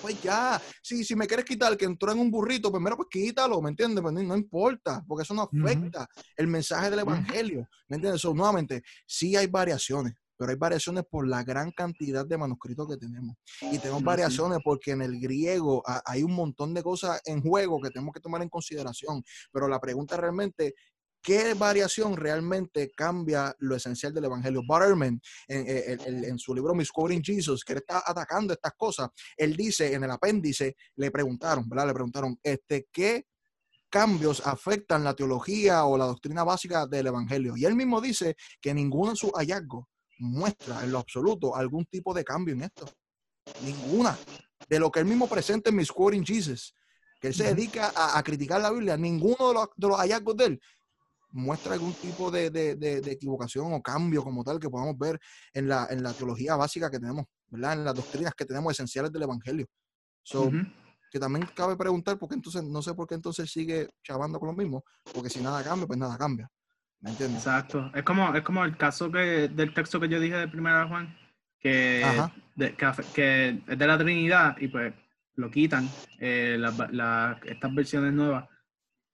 Pues ya, sí, si me quieres quitar que entró en un burrito, pues mira, pues quítalo, ¿me entiendes? Pues no, importa, porque eso no afecta el mensaje del evangelio, ¿me entiendes? So, nuevamente, sí hay variaciones, pero hay variaciones por la gran cantidad de manuscritos que tenemos. Y tenemos variaciones porque en el griego ha- hay un montón de cosas en juego que tenemos que tomar en consideración. Pero la pregunta realmente, ¿qué variación realmente cambia lo esencial del evangelio? Butterman, en, en- en- en su libro Misquoting Jesus, que él está atacando estas cosas, él dice en el apéndice, le preguntaron, ¿verdad? Le preguntaron, este, ¿qué cambios afectan la teología o la doctrina básica del evangelio? Y él mismo dice que ninguno de sus hallazgos muestra en lo absoluto algún tipo de cambio en esto. Ninguna. De lo que él mismo presenta en Misquoting Jesus, que él se dedica a, a criticar la Biblia, ninguno de los, de los hallazgos de él muestra algún tipo de, de- de- equivocación o cambio como tal que podamos ver en la, en la teología básica que tenemos, ¿verdad? En las doctrinas que tenemos esenciales del Evangelio. So, Ujú. que también cabe preguntar, porque entonces, no sé por qué entonces sigue chavando con lo mismo, porque si nada cambia, pues nada cambia. ¿Me entiendes? Exacto. Es como, es como el caso que, del texto que yo dije de primera Juan, que, de- que, que es de la Trinidad y pues lo quitan, eh, va- la- estas versiones nuevas.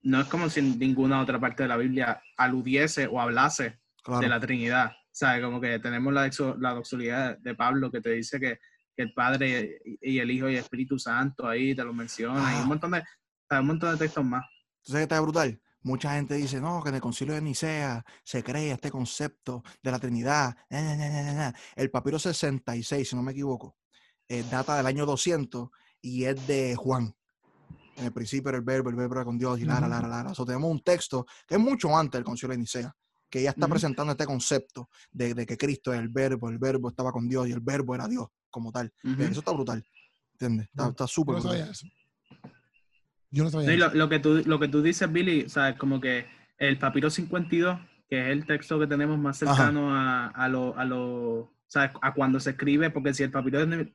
No es como si ninguna otra parte de la Biblia aludiese o hablase Claro. de la Trinidad. ¿Sabes? Como que tenemos la, la doxología de Pablo que te dice que, que el Padre y y el Hijo y el Espíritu Santo ahí te lo menciona y Ah. un montón de, ¿sabes? un montón de textos más. Entonces, está brutal. Mucha gente dice, no, que en el concilio de Nicea se crea este concepto de la Trinidad. Na, na, na. El papiro 66, si no me equivoco, eh, data del año 200 y es de Juan. En el principio era el verbo, el verbo era con Dios y lara, Ujú. lara, lara. So, tenemos un texto que es mucho antes del concilio de Nicea, que ya está Ujú. presentando este concepto de, de que Cristo es el verbo, el verbo estaba con Dios y el verbo era Dios como tal. Ujú. Eso está brutal. ¿Entiendes? Está- súper no brutal. sabía eso. Yo no sabía lo, lo que tú, lo que tú dices, Billy, ¿sabes? Como que el papiro 52, que es el texto que tenemos más Ajá. cercano a, a lo, a lo, ¿sabes? A cuando se escribe, porque si el papiro es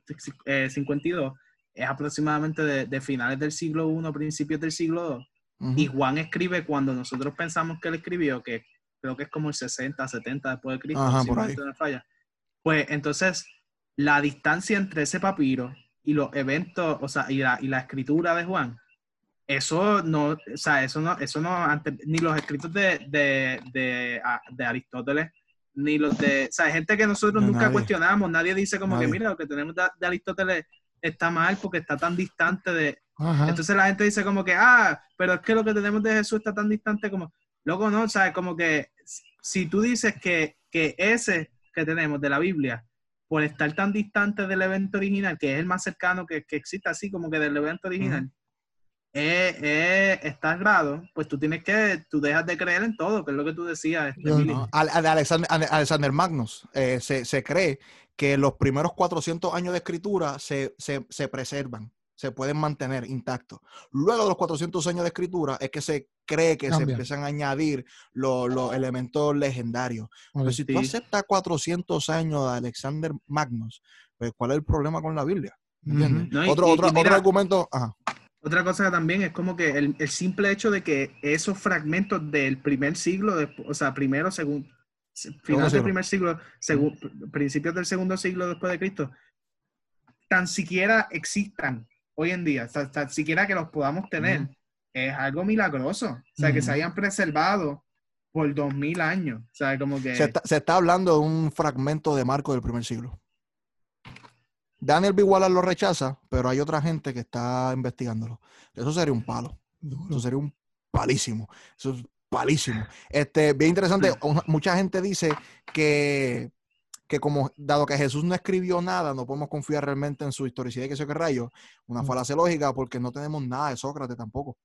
eh, 52 es aproximadamente de, de finales del siglo I, principios del siglo II, y Juan escribe cuando nosotros pensamos que él escribió, que creo que es como el 60, 70 después de Cristo, Ajá, si por ahí. no falla. Pues entonces, la distancia entre ese papiro y los eventos, o sea, y la, y la escritura de Juan, eso no, o sea, eso no, eso no, antes- ni los escritos de, de, de, Aristóteles, ni los de, o sea, gente que nosotros nunca nadie. cuestionamos, nadie dice como Nadie. que, mira, lo que tenemos de, Aristóteles está mal porque está tan distante de, Ajá. entonces la gente dice como que, ah, pero es que lo que tenemos de Jesús está tan distante como, loco, no, ¿sabes? Como que si- si tú dices que, que ese que tenemos de la Biblia, por estar tan distante del evento original, que es el más cercano que, que existe así como que del evento original, es, es- está errado, pues tú tienes que, tú dejas de creer en todo, que es lo que tú decías. este, Billy. No, al- al- Alexander, Ale- Alexander Magnus eh, se, se cree que los primeros 400 años de escritura se, se- se preservan, se pueden mantener intactos. Luego de los 400 años de escritura es que se cree que se Cambia. empiezan a añadir los, los elementos legendarios. Pero si tú aceptas 400 años de Alexander Magnus, pues ¿cuál es el problema con la Biblia? ¿Entiendes? No, y- otro, y- otro, y mira- otro argumento, ajá, Otra cosa también es como que el, el simple hecho de que esos fragmentos del primer siglo, de- o sea, primero, segundo, final del primer siglo, segu- principios del segundo siglo después de Cristo, tan siquiera existan hoy en día, tan, tan siquiera que los podamos tener, Ujú. es algo milagroso. O sea, que se hayan preservado por dos mil años. O sea, como que... se, está, se está hablando de un fragmento de Marco del primer siglo. Daniel B. Wallace lo rechaza, pero hay otra gente que está investigándolo. Eso sería un palo. Eso sería un palísimo. Eso es palísimo. Este, bien interesante. Mucha gente dice que, que como, dado que Jesús no escribió nada, no podemos confiar realmente en su historicidad y que sé qué rayo, una Mm. falacia lógica porque no tenemos nada de Sócrates tampoco.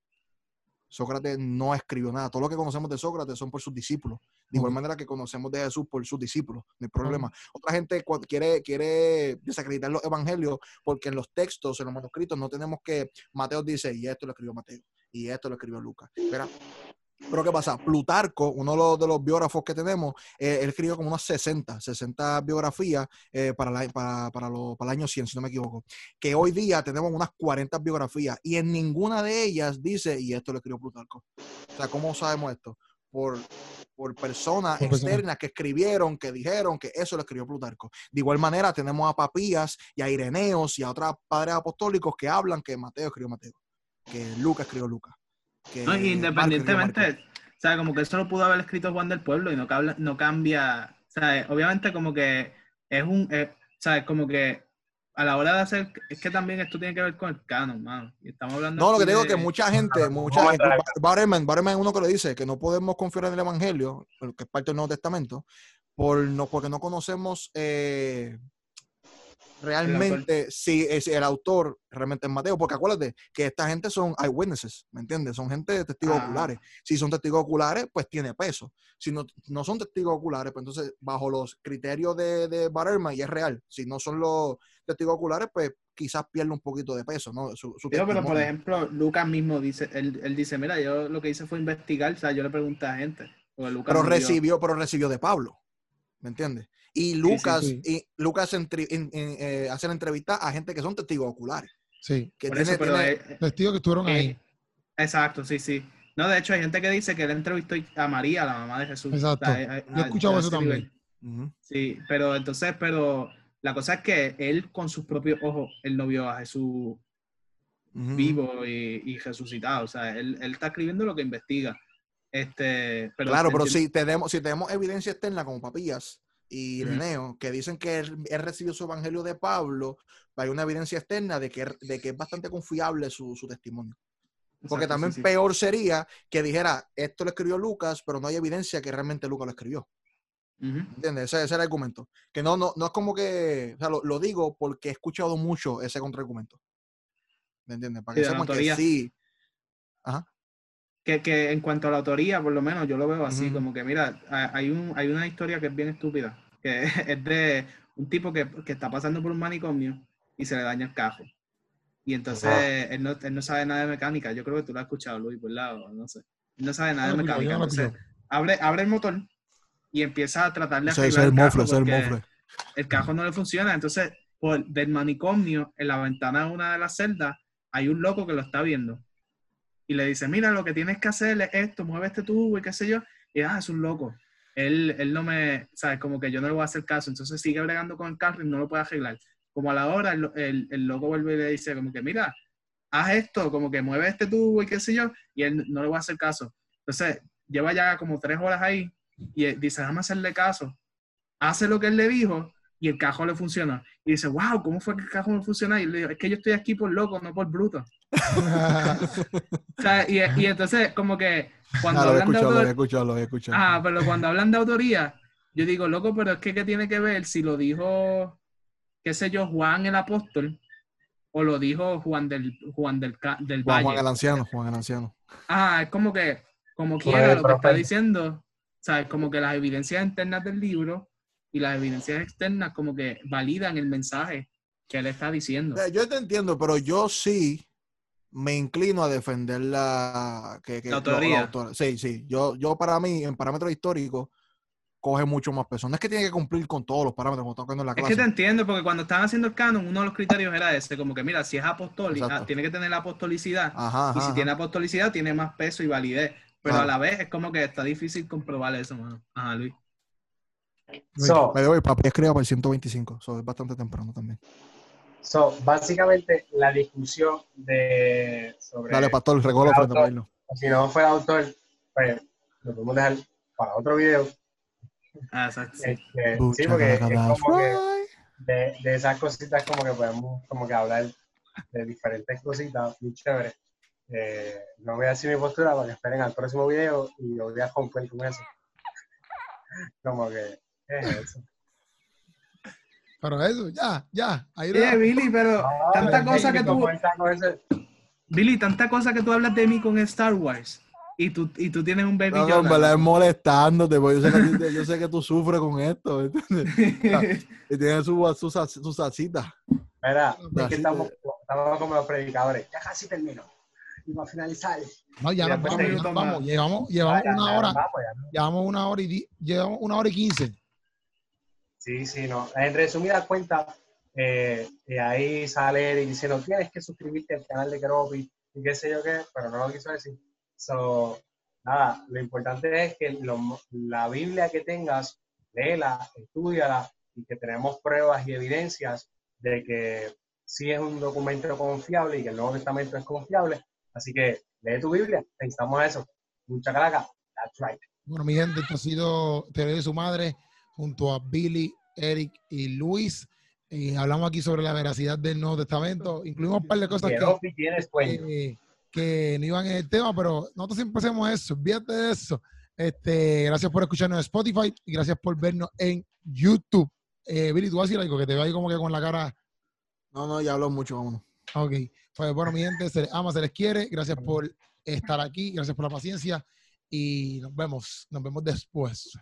Sócrates no escribió nada. Todo lo que conocemos de Sócrates son por sus discípulos. De igual manera que conocemos de Jesús por sus discípulos. No hay problema. Otra gente quiere, quiere desacreditar los evangelios porque en los textos, en los manuscritos, no tenemos que Mateo dice, y esto lo escribió Mateo, y esto lo escribió Lucas. Espera. Pero ¿qué pasa? Plutarco, uno de los, de los biógrafos que tenemos, eh, él escribió como unas 60, 60 biografías eh, para, la- para, para, lo- para el año 100, si no me equivoco. Que hoy día tenemos unas 40 biografías y en ninguna de ellas dice, y esto lo escribió Plutarco. O sea, ¿cómo sabemos esto? Por, por personas Por personas. externas que escribieron, que dijeron que eso lo escribió Plutarco. De igual manera, tenemos a Papías y a Ireneos y a otros padres apostólicos que hablan que Mateo escribió Mateo, que Lucas escribió Lucas. Que No, independientemente, o sea, como que eso lo pudo haber escrito Juan del Pueblo y no, cabla- no cambia, o sea, obviamente como que es un, eh, o sea, como que a la hora de hacer, es que también esto tiene que ver con el canon, mano. Y estamos hablando No, lo que digo es que mucha gente, mucha Barreman es uno que le dice que no podemos confiar en el Evangelio, que es parte del Nuevo Testamento, por no, porque no conocemos eh, realmente si es el autor realmente es Mateo, porque acuérdate que esta gente son eyewitnesses, ¿me entiendes? Son gente de testigos Ah. oculares. Si son testigos oculares, pues tiene peso. Si no, no son testigos oculares, pues entonces bajo los criterios de, de Barreman y es real. Si no son los testigos oculares, pues quizás pierde un poquito de peso, ¿no? Su, su Digo, pero por ejemplo, Lucas mismo dice, él, él dice, mira, yo lo que hice fue investigar, o sea, yo le pregunté a gente. Lucas pero recibió, pero recibió de Pablo, ¿me entiendes? Y Lucas, sí. Y Lucas en- en- eh, hace la entrevista a gente que son testigos oculares. Sí. Que por tiene- eso, pero tiene- eh, Testigos que estuvieron eh, ahí. exacto, sí, sí. No, de hecho, hay gente que dice que él entrevistó a María, la mamá de Jesús. Exacto. Yo he escuchado eso también. Sí, pero entonces, pero la cosa es que él con sus propios ojos, él no vio a Jesús vivo y, y resucitado. O sea, él, él está escribiendo lo que investiga. Este, pero claro, pero si tenemos, si tenemos evidencia externa como Papías y. Ireneo, que dicen que él, él recibió su evangelio de Pablo, hay una evidencia externa de que, de que es bastante confiable su, su testimonio. Porque Exacto, también sí, sí. peor sería que dijera, esto lo escribió Lucas, pero no hay evidencia que realmente Lucas lo escribió. Ujú. ¿Entiendes? Ese, ese es el argumento. Que no, no, no es como que, o sea, lo, lo digo porque he escuchado mucho ese contraargumento. ¿Me entiendes? Para que sepan que sí. Que, que en cuanto a la autoría, por lo menos yo lo veo así, como que mira, ha- hay, un, hay una historia que es bien estúpida, que es de un tipo que, que está pasando por un manicomio y se le daña el cajo. Y entonces él, no, él no sabe nada de mecánica. Yo creo que tú lo has escuchado, Luis, por lado, no sé. Él no sabe nada de mecánica. Entonces, abre, abre el motor y empieza a tratar de arreglar el mofle, el mofle. el cajo no le funciona. Entonces, por, del manicomio, en la ventana de una de las celdas, hay un loco que lo está viendo. Y le dice, mira, lo que tienes que hacer es esto, mueve este tubo y qué sé yo. Y ah, es un loco. Él, él no me, sabes, como que yo no le voy a hacer caso. Entonces sigue bregando con el carro y no lo puede arreglar. Como a la hora, el, el, loco vuelve y le dice, como que, mira, haz esto, como que mueve este tubo y qué sé yo. Y él no le va a hacer caso. Entonces, lleva ya como tres horas ahí y él dice, déjame hacerle caso. Hace lo que él le dijo y el cajón le funciona. Y dice, wow, ¿cómo fue que el cajón me funciona? Y le digo, es que yo estoy aquí por loco, no por bruto. O sea, y, y entonces, como que cuando Ah, hablan de escuchado, lo autor- había escuchado, lo había escuchado. Ah, pero cuando hablan de autoría, yo digo, loco, pero es que ¿qué tiene que ver si lo dijo, qué sé yo, Juan el apóstol o lo dijo Juan del, Juan del, del Juan, Valle? Juan el anciano, Juan el anciano. Ah, es como que, como quiera, lo que está diciendo, ¿sabes? Como que las evidencias internas del libro y las evidencias externas como que validan el mensaje que él está diciendo. Eh, Yo te entiendo, pero yo sí me inclino a defender la, que, que La lo- los autoría. Sí, sí. Yo, yo para mí, en parámetros históricos, coge mucho más peso. No es que tiene que cumplir con todos los parámetros como en la Es clase. que te entiendo, porque cuando estaban haciendo el canon, uno de los criterios era ese, como que mira, si es apostólico, Exacto. tiene que tener la apostolicidad, Ajá, y ajá, si tiene apostolicidad, tiene más peso y validez. Pero a la vez es como que está difícil comprobar eso, mano. Ajá, Luis. So, Me doy, papi escriba para el 125. Eso es bastante temprano también. So, básicamente la discusión de sobre Dale, pastor, autor. para irnos. si no fuera autor, pues lo podemos dejar para otro video. Ah, exacto. sí. Este, sí, porque es como que de, de esas cositas como que podemos como que hablar de diferentes cositas muy chéveres. Eh, no voy a decir mi postura para que esperen al próximo video y yo voy a romper con eso. Como que, ¿qué es eso? Pero eso, ya, ya. Ahí Billy, pero No, tanta cosa que tú, Billy, tanta cosa que tú hablas de mí con Star Wars y tú, y tú tienes un Baby No, no, Yoda. en verdad es molestándote, porque yo sé que, te- yo sé que tú sufres con esto. Y tienes su, su, su salsita. Mira, es que estamos, estamos como los predicadores. Ya casi termino. Y para finalizar. No, ya Ya nos vamos, vamos. Llevamos, llevamos Ah, ya, una ya, hora, vamos, ya. llevamos una hora y di- llevamos una hora y quince. Sí, sí, no. En resumidas cuentas, eh, eh, ahí sale Eric diciendo tienes que suscribirte al canal de Keropi y qué sé yo qué, pero no lo quiso decir. So, nada, lo importante es que lo- la Biblia que tengas, léela, estudiala y que tenemos pruebas y evidencias de que sí es un documento confiable y que el Nuevo Testamento es confiable. Así que lee tu Biblia, necesitamos eso. Mucha caraca, that's right. Bueno, mi gente, esto ha sido Teoría de su madre junto a Billy, Eric y Luis. Y hablamos aquí sobre la veracidad del Nuevo Testamento. Incluimos un par de cosas que, tiene sueño. que, no iban en el tema, pero nosotros siempre hacemos eso. Olvídate de eso. Este, gracias por escucharnos en Spotify y gracias por vernos en YouTube. Eh, Billy, tú vas a decir algo que te veo ahí como que con la cara. No, no, ya hablo mucho, vámonos. Ok. Pues bueno, mi gente, se les ama, se les quiere. Gracias por estar aquí, gracias por la paciencia y nos vemos, nos vemos después.